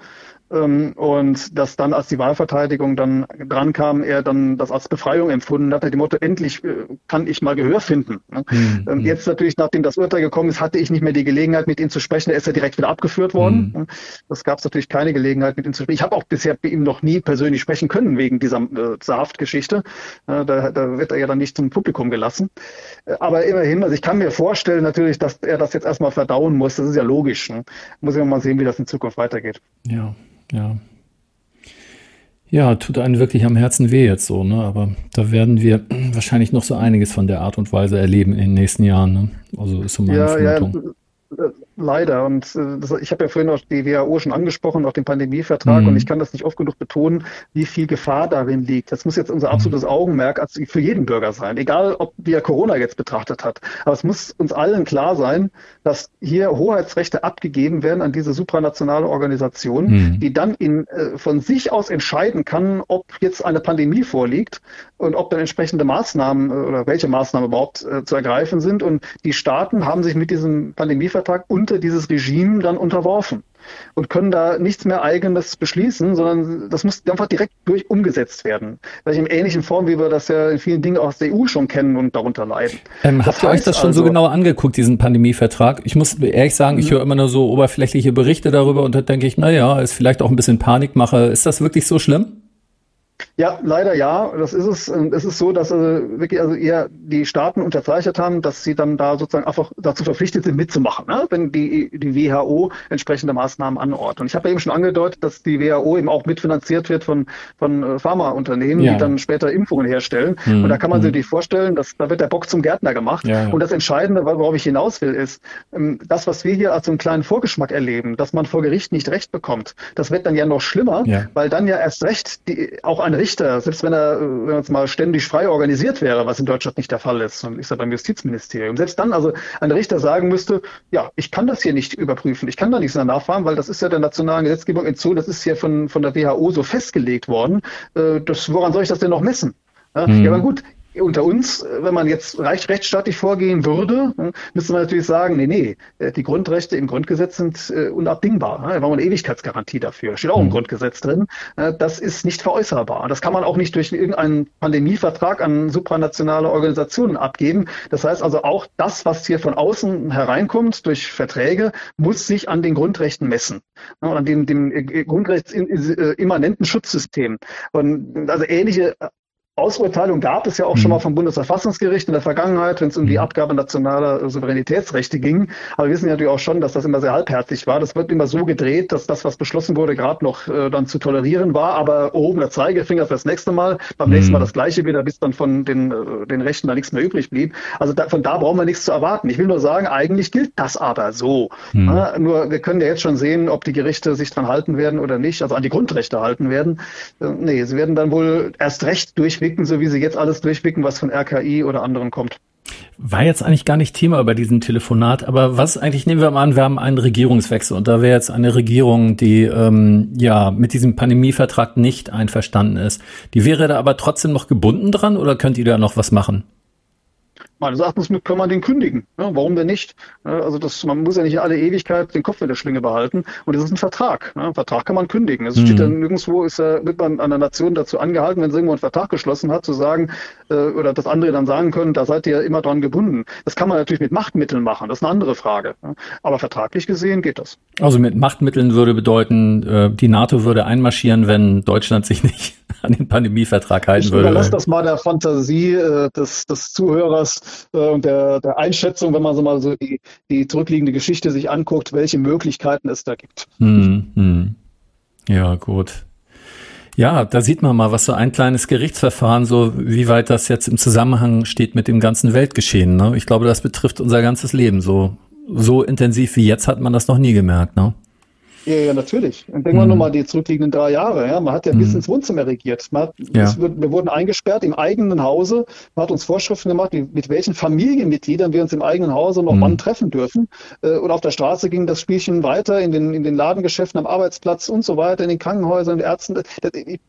[SPEAKER 2] und dass dann, als die Wahlverteidigung dann dran kam, er dann das als Befreiung empfunden hat, nach dem Motto, endlich äh, kann ich mal Gehör finden. Mhm. Ähm, jetzt natürlich, nachdem das Urteil gekommen ist, hatte ich nicht mehr die Gelegenheit, mit ihm zu sprechen. Er ist ja direkt wieder abgeführt worden. Mhm. Das gab es natürlich keine Gelegenheit, mit ihm zu sprechen. Ich habe auch bisher mit ihm noch nie persönlich sprechen können wegen dieser, äh, dieser Haftgeschichte. Äh, da, da wird er ja dann nicht zum Publikum gelassen. Äh, aber immerhin, also ich kann mir vorstellen natürlich, dass er das jetzt erstmal verdauen muss. Das ist ja logisch. Ne? Muss ich mal sehen, wie das in Zukunft weitergeht.
[SPEAKER 1] Ja ja. Ja, tut einen wirklich am Herzen weh jetzt so, ne? Aber da werden wir wahrscheinlich noch so einiges von der Art und Weise erleben in den nächsten Jahren, ne? Also ist so meine ja, Vermutung.
[SPEAKER 2] Ja, Leider. Und äh, ich habe ja vorhin auch die WHO schon angesprochen, auch den Pandemievertrag. Mhm. Und ich kann das nicht oft genug betonen, wie viel Gefahr darin liegt. Das muss jetzt unser mhm. absolutes Augenmerk als für jeden Bürger sein. Egal, ob wie er Corona jetzt betrachtet hat. Aber es muss uns allen klar sein, dass hier Hoheitsrechte abgegeben werden an diese supranationale Organisation, mhm. die dann in, äh, von sich aus entscheiden kann, ob jetzt eine Pandemie vorliegt und ob dann entsprechende Maßnahmen äh, oder welche Maßnahmen überhaupt äh, zu ergreifen sind. Und die Staaten haben sich mit diesem Pandemievertrag und unter dieses Regime dann unterworfen und können da nichts mehr eigenes beschließen, sondern das muss einfach direkt durch umgesetzt werden. Vielleicht in ähnlichen Form, wie wir das ja in vielen Dingen aus der EU schon kennen und darunter leiden.
[SPEAKER 1] Ähm, habt ihr euch das schon also, so genau angeguckt, diesen Pandemievertrag? Ich muss ehrlich sagen, ich mhm. höre immer nur so oberflächliche Berichte darüber und da denke ich, na ja, ist vielleicht auch ein bisschen Panikmache. Ist das wirklich so schlimm?
[SPEAKER 2] Ja, leider ja. Das ist es. Es ist so, dass also wirklich also eher die Staaten unterzeichnet haben, dass sie dann da sozusagen einfach dazu verpflichtet sind, mitzumachen, ne? wenn die, die WHO entsprechende Maßnahmen anordnet. Und ich habe ja eben schon angedeutet, dass die WHO eben auch mitfinanziert wird von, von äh, Pharmaunternehmen, ja. die dann später Impfungen herstellen. Mhm. Und da kann man sich mhm. vorstellen, dass da wird der Bock zum Gärtner gemacht. Ja, ja. Und das Entscheidende, worauf ich hinaus will, ist, ähm, das, was wir hier als so einen kleinen Vorgeschmack erleben, dass man vor Gericht nicht recht bekommt, das wird dann ja noch schlimmer, weil dann ja erst recht die, auch eine Richter, selbst wenn er, wenn er jetzt mal ständig frei organisiert wäre, was in Deutschland nicht der Fall ist, und ist er beim Justizministerium, selbst dann also ein Richter sagen müsste, ja, ich kann das hier nicht überprüfen, ich kann da nichts nachfahren, weil das ist ja der nationalen Gesetzgebung entzogen, das ist hier von, von der WHO so festgelegt worden. Äh, das, woran soll ich das denn noch messen? Ja, mhm. ja, aber gut, unter uns, wenn man jetzt recht, rechtsstaatlich vorgehen würde, müsste man natürlich sagen, nee, nee, äh, die Grundrechte im Grundgesetz sind äh, unabdingbar. Da brauchen wir eine Ewigkeitsgarantie dafür. Steht auch im mhm. Grundgesetz drin. Äh, das ist nicht veräußerbar. Das kann man auch nicht durch irgendeinen Pandemievertrag an supranationale Organisationen abgeben. Das heißt also auch das, was hier von außen hereinkommt durch Verträge, muss sich an den Grundrechten messen. An dem, dem grundrechtsimmanenten Schutzsystem. Und also ähnliche Ausurteilung gab es ja auch mhm. schon mal vom Bundesverfassungsgericht in der Vergangenheit, wenn es um die mhm. Abgabe nationaler Souveränitätsrechte ging. Aber wir wissen ja natürlich auch schon, dass das immer sehr halbherzig war. Das wird immer so gedreht, dass das, was beschlossen wurde, gerade noch äh, dann zu tolerieren war. Aber erhobener Zeigefinger fürs nächste Mal, beim mhm. nächsten Mal das Gleiche wieder, bis dann von den, äh, den Rechten da nichts mehr übrig blieb. Also da, von da brauchen wir nichts zu erwarten. Ich will nur sagen, eigentlich gilt das aber so. Mhm. Ja, nur wir können ja jetzt schon sehen, ob die Gerichte sich dran halten werden oder nicht, also an die Grundrechte halten werden. Äh, nee, sie werden dann wohl erst recht durchweg durchblicken, so wie sie jetzt alles durchblicken, was von RKI oder anderen kommt.
[SPEAKER 1] War jetzt eigentlich gar nicht Thema bei diesem Telefonat, aber was eigentlich nehmen wir mal an, wir haben einen Regierungswechsel und da wäre jetzt eine Regierung, die ähm, ja mit diesem Pandemievertrag nicht einverstanden ist. Die wäre da aber trotzdem noch gebunden dran oder könnt ihr da noch was machen?
[SPEAKER 2] Meines Erachtens kann man den kündigen. Ja, warum denn nicht? Also das, man muss ja nicht in alle Ewigkeit den Kopf in der Schlinge behalten. Und es ist ein Vertrag. Ein Vertrag kann man kündigen. Es mhm. steht ja nirgendwo, ist ja, wird man an der Nation dazu angehalten, wenn sie irgendwo einen Vertrag geschlossen hat, zu sagen, äh, oder dass andere dann sagen können, da seid ihr immer dran gebunden. Das kann man natürlich mit Machtmitteln machen. Das ist eine andere Frage. Aber vertraglich gesehen geht das.
[SPEAKER 1] Also mit Machtmitteln würde bedeuten, äh, die NATO würde einmarschieren, wenn Deutschland sich nicht an den Pandemievertrag halten ich würde.
[SPEAKER 2] Lass das mal der Fantasie äh, des, des Zuhörers äh, und der, der Einschätzung, wenn man so mal so die, die zurückliegende Geschichte sich anguckt, welche Möglichkeiten es da gibt. Hm, hm.
[SPEAKER 1] Ja, gut. Ja, da sieht man mal, was so ein kleines Gerichtsverfahren, so wie weit das jetzt im Zusammenhang steht mit dem ganzen Weltgeschehen. Ne? Ich glaube, das betrifft unser ganzes Leben so so intensiv wie jetzt hat man das noch nie gemerkt, ne?
[SPEAKER 2] Ja, ja, natürlich. Und denken wir mhm. nochmal die zurückliegenden drei Jahre. Ja, man hat ja mhm. bis ins Wohnzimmer regiert. Hat, ja. wird, wir wurden eingesperrt im eigenen Hause. Man hat uns Vorschriften gemacht, mit welchen Familienmitgliedern wir uns im eigenen Hause noch mhm. wann treffen dürfen. Äh, und auf der Straße ging das Spielchen weiter, in den, in den Ladengeschäften, am Arbeitsplatz und so weiter, in den Krankenhäusern, Ärzten. Das, ich,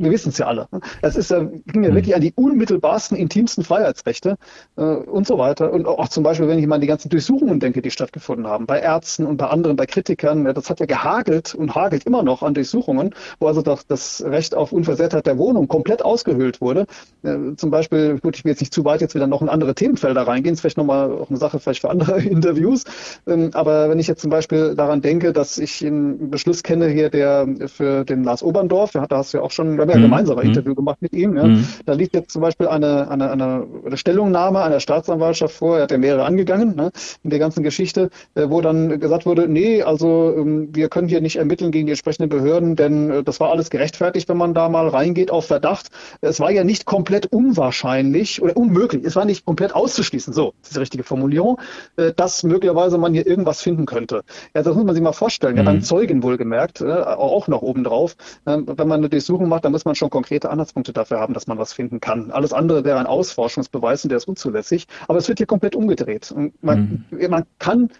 [SPEAKER 2] wir wissen es ja alle. Das ist ja, ging ja mhm. wirklich an die unmittelbarsten, intimsten Freiheitsrechte äh, und so weiter. Und auch zum Beispiel, wenn ich mal an die ganzen Durchsuchungen denke, die stattgefunden haben, bei Ärzten und bei anderen, bei Kritikern, ja, das hat ja gehagelt und hagelt immer noch an Durchsuchungen, wo also doch das Recht auf Unversehrtheit der Wohnung komplett ausgehöhlt wurde. Äh, zum Beispiel, gut, ich will jetzt nicht zu weit jetzt wieder noch in andere Themenfelder reingehen, ist vielleicht nochmal auch eine Sache vielleicht für andere Interviews. Ähm, aber wenn ich jetzt zum Beispiel daran denke, dass ich einen Beschluss kenne hier, der für den Lars Oberndorf, da hast du ja auch schon, wir haben ja mhm. gemeinsam ein mhm. Interview gemacht mit ihm. Ja. Mhm. Da liegt jetzt zum Beispiel eine, eine, eine, eine Stellungnahme einer Staatsanwaltschaft vor, er hat ja mehrere angegangen ne, in der ganzen Geschichte, äh, wo dann gesagt wurde, nee, also ähm, wir können hier nicht ermitteln gegen die entsprechenden Behörden, denn äh, das war alles gerechtfertigt, wenn man da mal reingeht auf Verdacht. Es war ja nicht komplett unwahrscheinlich oder unmöglich, es war nicht komplett auszuschließen, so, das ist die richtige Formulierung, äh, dass möglicherweise man hier irgendwas finden könnte. Ja, das muss man sich mal vorstellen. Ja, dann mhm. Zeugen wohlgemerkt, auch noch obendrauf. Wenn man eine Durchsuchung macht, dann muss man schon konkrete Anhaltspunkte dafür haben, dass man was finden kann. Alles andere wäre ein Ausforschungsbeweis und der ist unzulässig. Aber es wird hier komplett umgedreht. Und man, mhm. man kann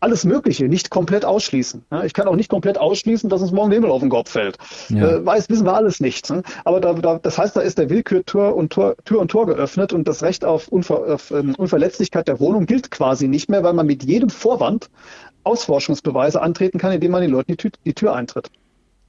[SPEAKER 2] alles Mögliche nicht komplett ausschließen. Ich kann auch nicht komplett ausschließen, dass uns morgen Himmel auf den Kopf fällt. Ja. Äh, weiß, wissen wir alles nicht. Aber da, da, das heißt, da ist der Willkür Tür und Tor, Tür und Tor geöffnet und das Recht auf, Unver, auf ähm, Unverletzlichkeit der Wohnung gilt quasi nicht mehr, weil man mit jedem Vorwand Ausforschungsbeweise antreten kann, indem man den Leuten die Tür, die Tür eintritt.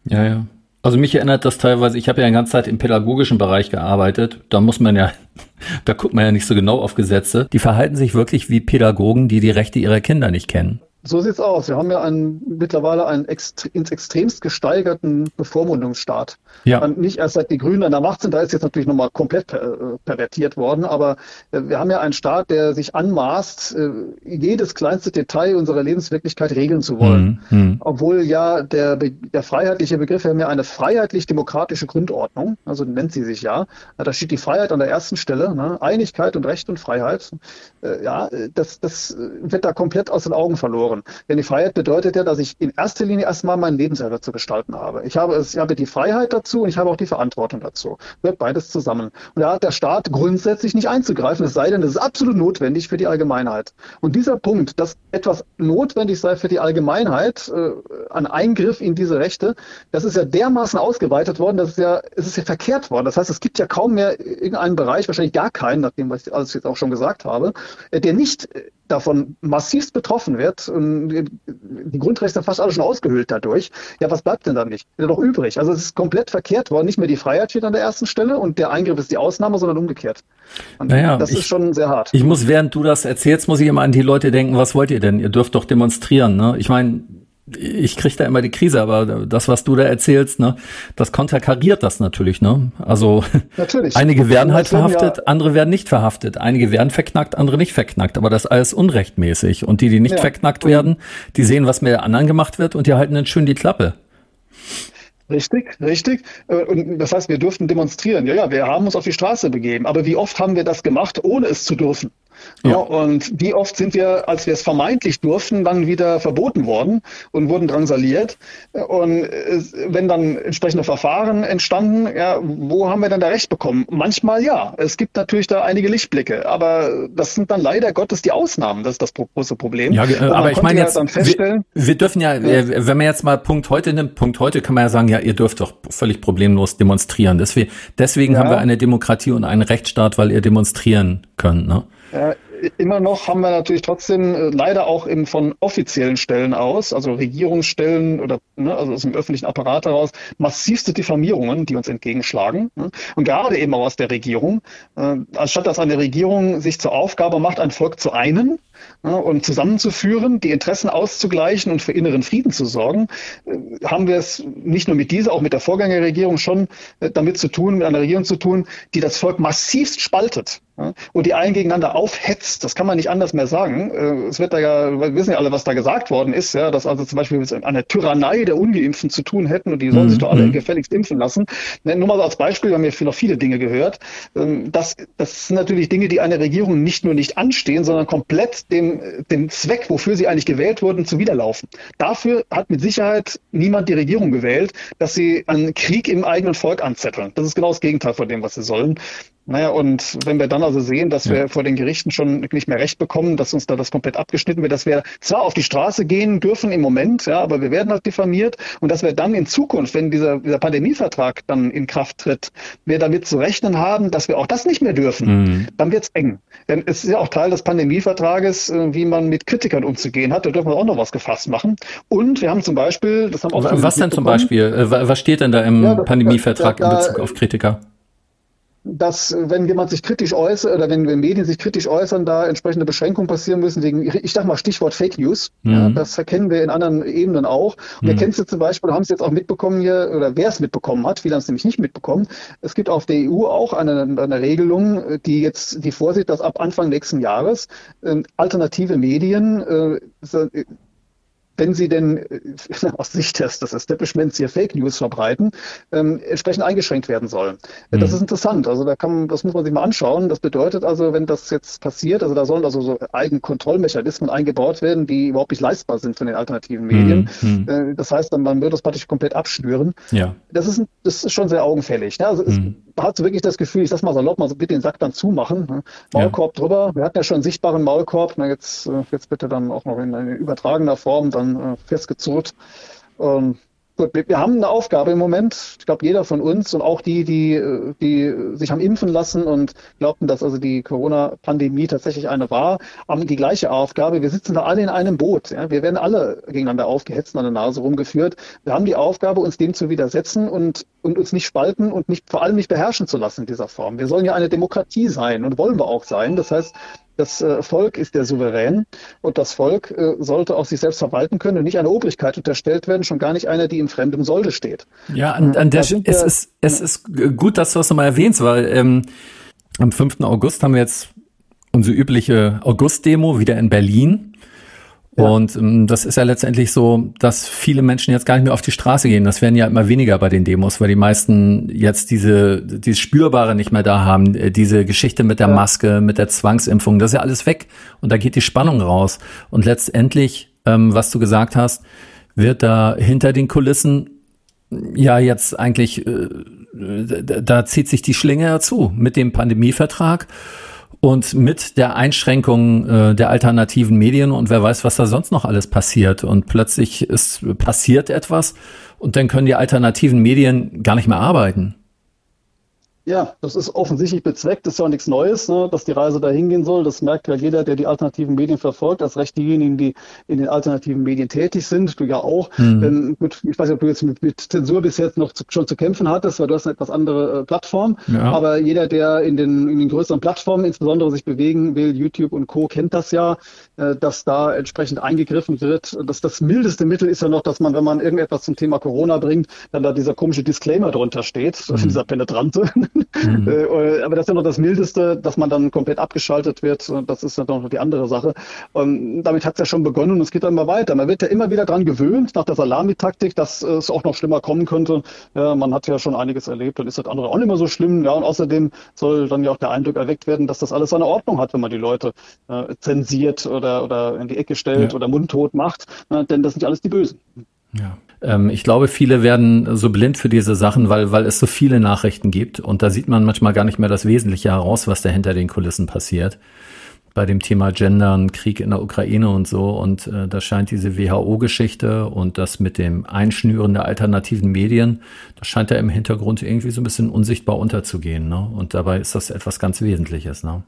[SPEAKER 1] Ja, ja. Also mich erinnert das teilweise, ich habe ja eine ganze Zeit im pädagogischen Bereich gearbeitet. Da muss man ja, da guckt man ja nicht so genau auf Gesetze. Die verhalten sich wirklich wie Pädagogen, die die Rechte ihrer Kinder nicht kennen.
[SPEAKER 2] So sieht's aus. Wir haben ja einen, mittlerweile einen ext ins extremst gesteigerten Bevormundungsstaat. Ja. Und nicht erst seit die Grünen an der Macht sind, da ist jetzt natürlich nochmal komplett per, äh, pervertiert worden, aber äh, wir haben ja einen Staat, der sich anmaßt, äh, jedes kleinste Detail unserer Lebenswirklichkeit regeln zu wollen. Mhm. mhm. Obwohl ja der, der freiheitliche Begriff, wir haben ja eine freiheitlich-demokratische Grundordnung, also nennt sie sich ja. Da steht die Freiheit an der ersten Stelle, ne? Einigkeit und Recht und Freiheit. Ja, das, das wird da komplett aus den Augen verloren verloren. Denn die Freiheit bedeutet ja, dass ich in erster Linie erstmal mein Leben selber zu gestalten habe. Ich habe, ich habe die Freiheit dazu und ich habe auch die Verantwortung dazu. Wird beides zusammen. Und da hat der Staat grundsätzlich nicht einzugreifen, es sei denn, es ist absolut notwendig für die Allgemeinheit. Und dieser Punkt, dass etwas notwendig sei für die Allgemeinheit, äh, an Eingriff in diese Rechte, das ist ja dermaßen ausgeweitet worden, dass es ja, es ist ja verkehrt worden. Das heißt, es gibt ja kaum mehr irgendeinen Bereich, wahrscheinlich gar keinen, nachdem was ich alles jetzt auch schon gesagt habe, äh, der nicht davon massivst betroffen wird und die Grundrechte sind fast alle schon ausgehöhlt dadurch, ja, was bleibt denn dann nicht? Wieder doch übrig. Also es ist komplett verkehrt worden. Nicht mehr die Freiheit steht an der ersten Stelle und der Eingriff ist die Ausnahme, sondern umgekehrt. Und naja, das ich, ist schon sehr hart.
[SPEAKER 1] Ich muss, während du das erzählst, muss ich immer an die Leute denken, was wollt ihr denn? Ihr dürft doch demonstrieren. Ne? Ich meine, ich kriege da immer die Krise, aber das, was du da erzählst, ne, das konterkariert das natürlich, ne? Also natürlich. einige werden halt verhaftet, ja andere werden nicht verhaftet, einige werden verknackt, andere nicht verknackt, aber das ist alles unrechtmäßig. Und die, die nicht ja. verknackt werden, die sehen, was mit der anderen gemacht wird und die halten dann schön die Klappe.
[SPEAKER 2] Richtig, richtig. Und das heißt, wir durften demonstrieren. Ja, ja, wir haben uns auf die Straße begeben. Aber wie oft haben wir das gemacht, ohne es zu dürfen? Ja. ja. und wie oft sind wir, als wir es vermeintlich durften, dann wieder verboten worden und wurden drangsaliert. Und wenn dann entsprechende Verfahren entstanden, ja, wo haben wir dann da Recht bekommen? Manchmal ja. Es gibt natürlich da einige Lichtblicke, aber das sind dann leider Gottes die Ausnahmen. Das ist das große Problem.
[SPEAKER 1] Ja, aber ich meine jetzt, wir, wir, dürfen ja, ja, wenn man jetzt mal Punkt heute nimmt, Punkt heute kann man ja sagen, ja, ihr dürft doch völlig problemlos demonstrieren. Deswegen, deswegen ja. haben wir eine Demokratie und einen Rechtsstaat, weil ihr demonstrieren könnt. Ne?
[SPEAKER 2] Ja, immer noch haben wir natürlich trotzdem äh, leider auch eben von offiziellen Stellen aus, also Regierungsstellen oder ne, also aus dem öffentlichen Apparat heraus, massivste Diffamierungen, die uns entgegenschlagen. Ne? Und gerade eben auch aus der Regierung. Äh, anstatt dass eine Regierung sich zur Aufgabe macht, ein Volk zu einen, und zusammenzuführen, die Interessen auszugleichen und für inneren Frieden zu sorgen, äh, haben wir es nicht nur mit dieser, auch mit der Vorgängerregierung schon äh, damit zu tun, mit einer Regierung zu tun, die das Volk massivst spaltet und die einen gegeneinander aufhetzt, das kann man nicht anders mehr sagen. Äh, es wird da ja, wir wissen ja alle, was da gesagt worden ist, ja, dass also zum Beispiel mit einer Tyrannei der Ungeimpften zu tun hätten und die sollen mhm. sich doch alle mhm. gefälligst impfen lassen. Ne, nur mal so als Beispiel, wir haben ja noch viele Dinge gehört. Ähm, das, das sind natürlich Dinge, die einer Regierung nicht nur nicht anstehen, sondern komplett dem, dem Zweck, wofür sie eigentlich gewählt wurden, zuwiderlaufen. Dafür hat mit Sicherheit niemand die Regierung gewählt, dass sie einen Krieg im eigenen Volk anzetteln. Das ist genau das Gegenteil von dem, was sie sollen. Naja, und wenn wir dann also sehen, dass ja. wir vor den Gerichten schon nicht mehr recht bekommen, dass uns da das komplett abgeschnitten wird, dass wir zwar auf die Straße gehen dürfen im Moment, ja, aber wir werden halt diffamiert und dass wir dann in Zukunft, wenn dieser, dieser Pandemievertrag dann in Kraft tritt, wir damit zu rechnen haben, dass wir auch das nicht mehr dürfen, mhm. dann wird's eng. Denn es ist ja auch Teil des Pandemievertrages, äh, wie man mit Kritikern umzugehen hat. Da dürfen wir auch noch was gefasst machen. Und wir haben zum Beispiel,
[SPEAKER 1] das haben auch Was denn zum Beispiel? Äh, was steht denn da im ja, Pandemievertrag da, da, in Bezug auf Kritiker?
[SPEAKER 2] Dass wenn jemand sich kritisch äußert oder wenn, wenn Medien sich kritisch äußern, da entsprechende Beschränkungen passieren müssen wegen, ich sag mal Stichwort Fake News. Mhm. Ja, das erkennen wir in anderen Ebenen auch. Und mhm. wir kennen es zum Beispiel, haben es jetzt auch mitbekommen hier, oder wer es mitbekommen hat, viele haben es nämlich nicht mitbekommen. Es gibt auf der EU auch eine, eine Regelung, die jetzt, die vorsieht, dass ab Anfang nächsten Jahres äh, alternative Medien äh, wenn sie denn äh, aus Sicht des, des Establishments hier Fake News verbreiten, ähm, entsprechend eingeschränkt werden sollen. Mhm. Das ist interessant. Also da kann, das muss man sich mal anschauen. Das bedeutet also, wenn das jetzt passiert, also da sollen also so Eigenkontrollmechanismen eingebaut werden, die überhaupt nicht leistbar sind von den alternativen Medien. Mhm. Äh, das heißt, dann, man wird das praktisch komplett abschnüren. Ja. Das ist, das ist schon sehr augenfällig. Ne? Also mhm. es hat so wirklich das Gefühl, ich sag mal salopp, mal so bitte den Sack dann zumachen. Ne? Maulkorb ja. drüber. Wir hatten ja schon einen sichtbaren Maulkorb. Na, jetzt, äh, jetzt bitte dann auch noch in, in übertragener Form dann äh, festgezurrt. Ähm, gut, wir, wir, haben eine Aufgabe im Moment. Ich glaube, jeder von uns und auch die, die, die sich haben impfen lassen und glaubten, dass also die Corona-Pandemie tatsächlich eine war, haben die gleiche Aufgabe. Wir sitzen da alle in einem Boot. Ja? Wir werden alle gegeneinander aufgehetzt an der Nase rumgeführt. Wir haben die Aufgabe, uns dem zu widersetzen und, und uns nicht spalten und nicht, vor allem nicht beherrschen zu lassen in dieser Form. Wir sollen ja eine Demokratie sein und wollen wir auch sein. Das heißt, das äh, Volk ist der Souverän und das Volk äh, sollte auch sich selbst verwalten können und nicht einer Obrigkeit unterstellt werden, schon gar nicht einer, die in fremdem Solde steht.
[SPEAKER 1] Ja, an, an der, es, ist, es ist gut, dass du das nochmal erwähnst, weil ähm, am 5. August haben wir jetzt unsere übliche August-Demo wieder in Berlin. Und ähm, das ist ja letztendlich so, dass viele Menschen jetzt gar nicht mehr auf die Straße gehen. Das werden ja immer weniger bei den Demos, weil die meisten jetzt diese dieses Spürbare nicht mehr da haben. Äh, diese Geschichte mit der ja. Maske, mit der Zwangsimpfung, das ist ja alles weg. Und da geht die Spannung raus. Und letztendlich, ähm, was du gesagt hast, wird da hinter den Kulissen ja jetzt eigentlich, äh, da, da zieht sich die Schlinge ja zu mit dem Pandemievertrag. Und mit der Einschränkung äh, der alternativen Medien und wer weiß, was da sonst noch alles passiert. Und plötzlich ist passiert etwas und dann können die alternativen Medien gar nicht mehr arbeiten.
[SPEAKER 2] Ja, das ist offensichtlich bezweckt, das ist ja auch nichts Neues, ne, dass die Reise dahin gehen soll. Das merkt ja jeder, der die alternativen Medien verfolgt, als recht diejenigen, die in den alternativen Medien tätig sind, du ja auch. Mhm. Ähm, gut, ich weiß nicht, ob du jetzt mit, mit Zensur bis jetzt noch zu, schon zu kämpfen hattest, weil du hast eine etwas andere äh, Plattform. Ja. Aber jeder, der in den, in den größeren Plattformen insbesondere sich bewegen will, YouTube und Co., kennt das ja, dass da entsprechend eingegriffen wird. Das, das mildeste Mittel ist ja noch, dass man, wenn man irgendetwas zum Thema Corona bringt, dann da dieser komische Disclaimer drunter steht, mhm. dieser penetrante. Mhm. Äh, aber das ist ja noch das Mildeste, dass man dann komplett abgeschaltet wird. Das ist ja noch die andere Sache. Und damit hat es ja schon begonnen und es geht dann immer weiter. Man wird ja immer wieder dran gewöhnt, nach der Salamitaktik, dass es auch noch schlimmer kommen könnte. Ja, man hat ja schon einiges erlebt, dann ist das andere auch nicht mehr so schlimm. Ja, und außerdem soll dann ja auch der Eindruck erweckt werden, dass das alles seine Ordnung hat, wenn man die Leute äh, zensiert oder, oder in die Ecke stellt ja. oder mundtot macht. Ja, denn das sind ja alles die Bösen.
[SPEAKER 1] Ja. Ähm, ich glaube, viele werden so blind für diese Sachen, weil, weil es so viele Nachrichten gibt und da sieht man manchmal gar nicht mehr das Wesentliche heraus, was da hinter den Kulissen passiert. Bei dem Thema Gendern, Krieg in der Ukraine und so. Und äh, da scheint diese WHO-Geschichte und das mit dem Einschnüren der alternativen Medien, das scheint ja im Hintergrund irgendwie so ein bisschen unsichtbar unterzugehen. Ne? Und dabei ist das etwas ganz Wesentliches. Ne?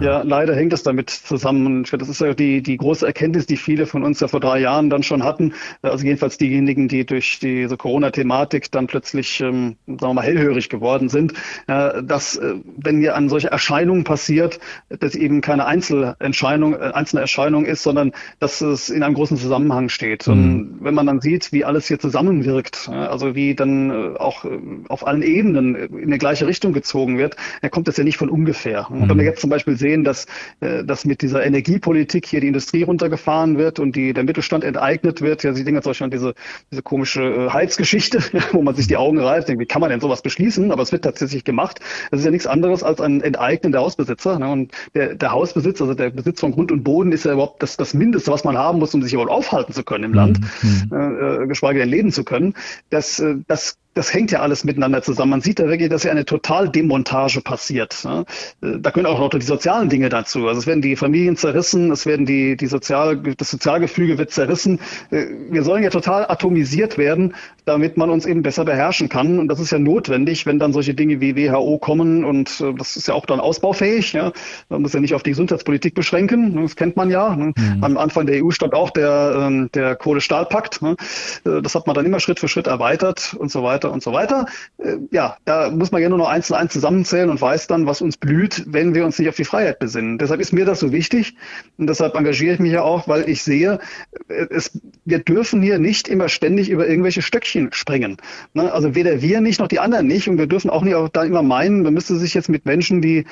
[SPEAKER 2] Ja, leider hängt das damit zusammen. Das ist ja die, die große Erkenntnis, die viele von uns ja vor drei Jahren dann schon hatten. Also jedenfalls diejenigen, die durch diese Corona-Thematik dann plötzlich, ähm, sagen wir mal, hellhörig geworden sind, äh, dass, äh, wenn hier an solche Erscheinungen passiert, dass eben keine Einzelentscheidung, äh, einzelne Erscheinung ist, sondern dass es in einem großen Zusammenhang steht. Mhm. Und wenn man dann sieht, wie alles hier zusammenwirkt, also wie dann äh, auch äh, auf allen Ebenen in die gleiche Richtung gezogen wird, dann kommt das ja nicht von ungefähr. Und wenn wir mhm. jetzt zum Beispiel sehen, dass, äh, dass mit dieser Energiepolitik hier die Industrie runtergefahren wird und die, der Mittelstand enteignet wird. Ja, Sie denken jetzt auch an diese, diese komische äh, Heizgeschichte, wo man sich die Augen reißt, denkt, wie kann man denn sowas beschließen? Aber es wird tatsächlich gemacht. Das ist ja nichts anderes als ein Enteignen der Hausbesitzer. Ne? Und der, der Hausbesitz, also der Besitz von Grund und Boden ist ja überhaupt das, das Mindeste, was man haben muss, um sich überhaupt aufhalten zu können im Land, mhm. äh, äh geschweige denn leben zu können. Das, das das hängt ja alles miteinander zusammen. Man sieht da wirklich, dass ja eine Totaldemontage passiert. Da können auch noch die sozialen Dinge dazu. Also es werden die Familien zerrissen, es werden die, die Sozial, das Sozialgefüge wird zerrissen. Äh, wir sollen ja total atomisiert werden, damit man uns eben besser beherrschen kann. Und das ist ja notwendig, wenn dann solche Dinge wie WHO kommen und äh, das ist ja auch dann ausbaufähig. Ja. Man muss ja nicht auf die Gesundheitspolitik beschränken. Das kennt man ja. Mhm. Am Anfang der EU stand auch der, ähm, der Kohle-Stahl-Pakt. Äh, das hat man dann immer Schritt für Schritt erweitert und so weiter weiter und so weiter. Äh, ja, da muss man ja nur noch eins zu eins zusammenzählen und weiß dann, was uns blüht, wenn wir uns nicht auf die Freiheit besinnen. Deshalb ist mir das so wichtig und deshalb engagiere ich mich ja auch, weil ich sehe, äh, es, wir dürfen hier nicht immer ständig über irgendwelche Stöckchen springen. Ne? Also weder wir nicht noch die anderen nicht und wir dürfen auch nicht auch da immer meinen, man müsste sich jetzt mit Menschen, die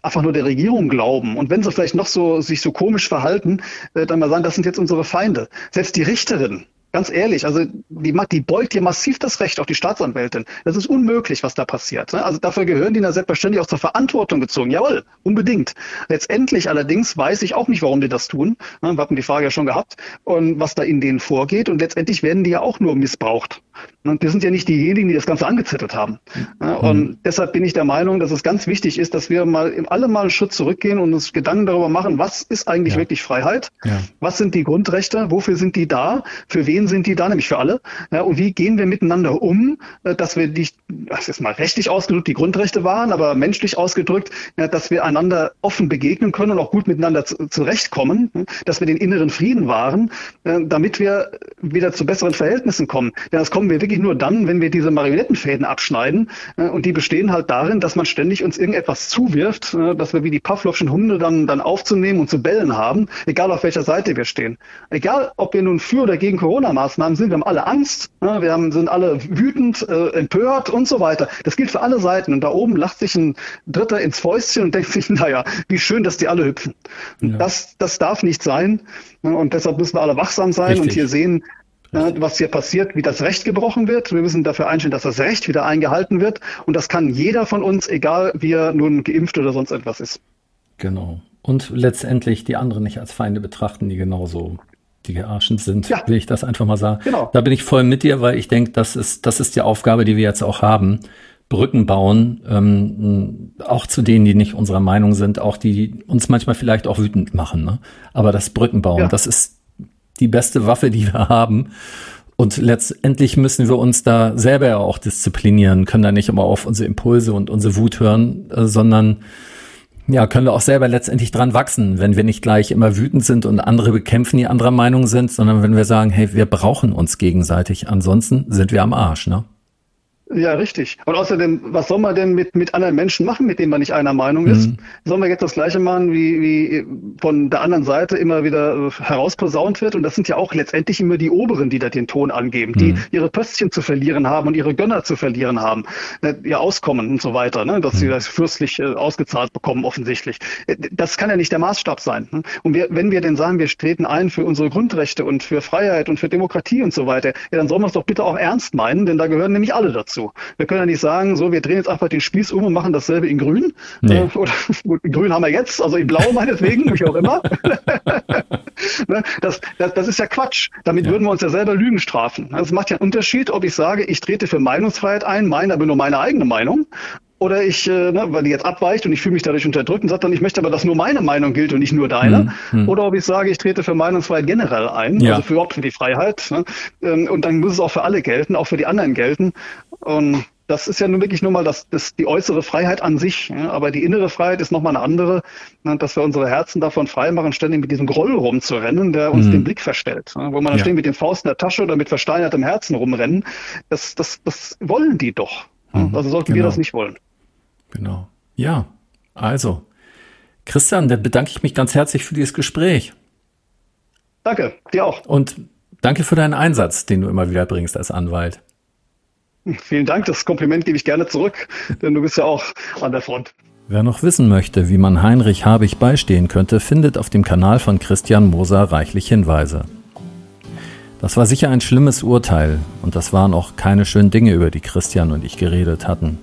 [SPEAKER 2] einfach nur der Regierung glauben und wenn sie vielleicht noch so sich so komisch verhalten, äh, dann mal sagen, das sind jetzt unsere Feinde. Selbst die Richterin, Ganz ehrlich, also die, die beugt hier massiv das Recht auf die Staatsanwältin. Das ist unmöglich, was da passiert. Ne? Also dafür gehören die selbstverständlich auch zur Verantwortung gezogen. Jawohl, unbedingt. Letztendlich allerdings weiß ich auch nicht, warum die das tun. Ne? Wir hatten die Frage ja schon gehabt. Und was da in denen vorgeht. Und letztendlich werden die ja auch nur missbraucht. Und wir sind ja nicht diejenigen, die das Ganze angezettelt haben. Und mhm. deshalb bin ich der Meinung, dass es ganz wichtig ist, dass wir mal alle mal einen Schritt zurückgehen und uns Gedanken darüber machen, was ist eigentlich ja. wirklich Freiheit? Ja. Was sind die Grundrechte? Wofür sind die da? Für wen sind die da? Nämlich für alle. Ja, und wie gehen wir miteinander um, äh, dass wir die, das ist mal rechtlich ausgedrückt, die Grundrechte waren, aber menschlich ausgedrückt, dass wir einander offen begegnen können und auch gut miteinander zurechtkommen, dass wir den inneren Frieden wahren, äh, damit wir wieder zu besseren Verhältnissen kommen. Denn das kommen wir wirklich nur dann, wenn wir diese Marionettenfäden abschneiden. Äh, und die bestehen halt darin, dass man ständig uns irgendetwas zuwirft, dass wir wie die Pavlovschen Hunde dann, dann aufzunehmen und zu bellen haben, egal auf welcher Seite wir stehen. Egal, ob wir nun für oder gegen Corona Corona-Maßnahmen sind. Wir haben alle Angst, ne? wir haben, sind alle wütend, äh, empört und so weiter. Das gilt für alle Seiten. Und da oben lacht sich ein Dritter ins Fäustchen und denkt sich, naja, wie schön, dass die alle hüpfen. Ja. Das, das darf nicht sein. Und deshalb müssen wir alle wachsam sein Richtig. und hier sehen, was hier passiert, wie das Recht gebrochen wird. Wir müssen dafür einstellen, dass das Recht wieder eingehalten wird. Und das kann jeder von uns, egal wie er nun geimpft oder sonst etwas ist.
[SPEAKER 1] Genau. Und letztendlich die anderen nicht als Feinde betrachten, die genauso die gearschen sind, ja. will ich das einfach mal sagen. Genau. Da bin ich voll mit dir, weil ich denke, das ist, das ist die Aufgabe, die wir jetzt auch haben. Brücken bauen, ähm, auch zu denen, die nicht unserer Meinung sind, auch die, die uns manchmal vielleicht auch wütend machen. Ne? Aber das Brücken bauen, ja. das ist die beste Waffe, die wir haben. Und letztendlich müssen wir uns da selber ja auch disziplinieren, können da nicht immer auf unsere Impulse und unsere Wut hören, äh, sondern ja, können wir auch selber letztendlich dran wachsen, wenn wir nicht gleich immer wütend sind und andere bekämpfen, die anderer Meinung sind, sondern wenn wir sagen, hey, wir brauchen uns gegenseitig. Ansonsten sind wir am Arsch, ne?
[SPEAKER 2] Ja, richtig. Und außerdem, was soll man denn mit, mit anderen Menschen machen, mit denen man nicht einer Meinung ist? Mhm. Sollen wir jetzt das Gleiche machen, wie, wie von der anderen Seite immer wieder äh, herausposaunt wird? Und das sind ja auch letztendlich immer die Oberen, die da den Ton angeben, die mhm. ihre Pöstchen zu verlieren haben und ihre Gönner zu verlieren haben, ne, ihr Auskommen und so weiter, ne? dass mhm. sie das fürstlich äh, ausgezahlt bekommen, offensichtlich. Äh, das kann ja nicht der Maßstab sein. Ne? Und wir, wenn wir denn sagen, wir treten ein für unsere Grundrechte und für Freiheit und für Demokratie und so weiter, ja, dann sollen wir es doch bitte auch ernst meinen, denn da gehören nämlich alle dazu dazu. Wir können ja nicht sagen, so, wir drehen jetzt einfach den Spieß um und machen dasselbe in grün. Nee. Äh, oder gut, in grün haben wir jetzt, also in blau meinetwegen, wie auch immer. ne? das, das, das ist ja Quatsch. Damit ja. würden wir uns ja selber Lügen strafen. Es macht ja einen Unterschied, ob ich sage, ich trete für Meinungsfreiheit ein, meine aber nur meine eigene Meinung, oder ich, äh, ne, weil die jetzt abweicht und ich fühle mich dadurch unterdrückt und sage dann, ich möchte aber, dass nur meine Meinung gilt und nicht nur deine. Mhm. Oder ob ich sage, ich trete für Meinungsfreiheit generell ein, ja. also für überhaupt für die Freiheit. Ne? Ähm, und dann muss es auch für alle gelten, auch für die anderen gelten. Und das ist ja nun wirklich nur mal das, das, die äußere Freiheit an sich. Ja? Aber die innere Freiheit ist nochmal eine andere, ne? dass wir unsere Herzen davon freimachen, ständig mit diesem Groll rumzurennen, der uns mhm. den Blick verstellt. Ja? Wo man dann ja. ständig mit den Faust in der Tasche oder mit versteinertem Herzen rumrennen. Das, das, das wollen die doch. Mhm. Also sollten genau. wir das nicht wollen.
[SPEAKER 4] Genau. Ja, also. Christian, da bedanke ich mich ganz herzlich für dieses Gespräch.
[SPEAKER 2] Danke, dir auch.
[SPEAKER 4] Und danke für deinen Einsatz, den du immer wieder bringst als Anwalt.
[SPEAKER 2] Vielen Dank, das Kompliment gebe ich gerne zurück, denn du bist ja auch an der Front.
[SPEAKER 1] Wer noch wissen möchte, wie man Heinrich Habich beistehen könnte, findet auf dem Kanal von Christian Moser reichlich Hinweise. Das war sicher ein schlimmes Urteil und das waren auch keine schönen Dinge, über die Christian und ich geredet hatten.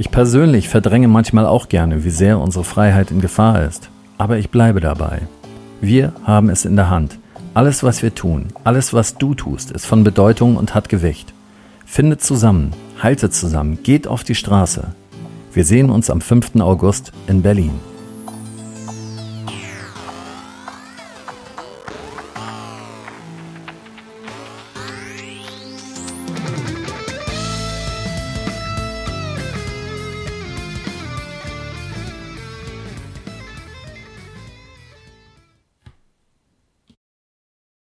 [SPEAKER 1] Ich persönlich verdränge manchmal auch gerne, wie sehr unsere Freiheit in Gefahr ist, aber ich bleibe dabei. Wir haben es in der Hand. Alles, was wir tun, alles, was du tust, ist von Bedeutung und hat Gewicht. Findet zusammen, haltet zusammen, geht auf die Straße. Wir sehen uns am 5. August in Berlin.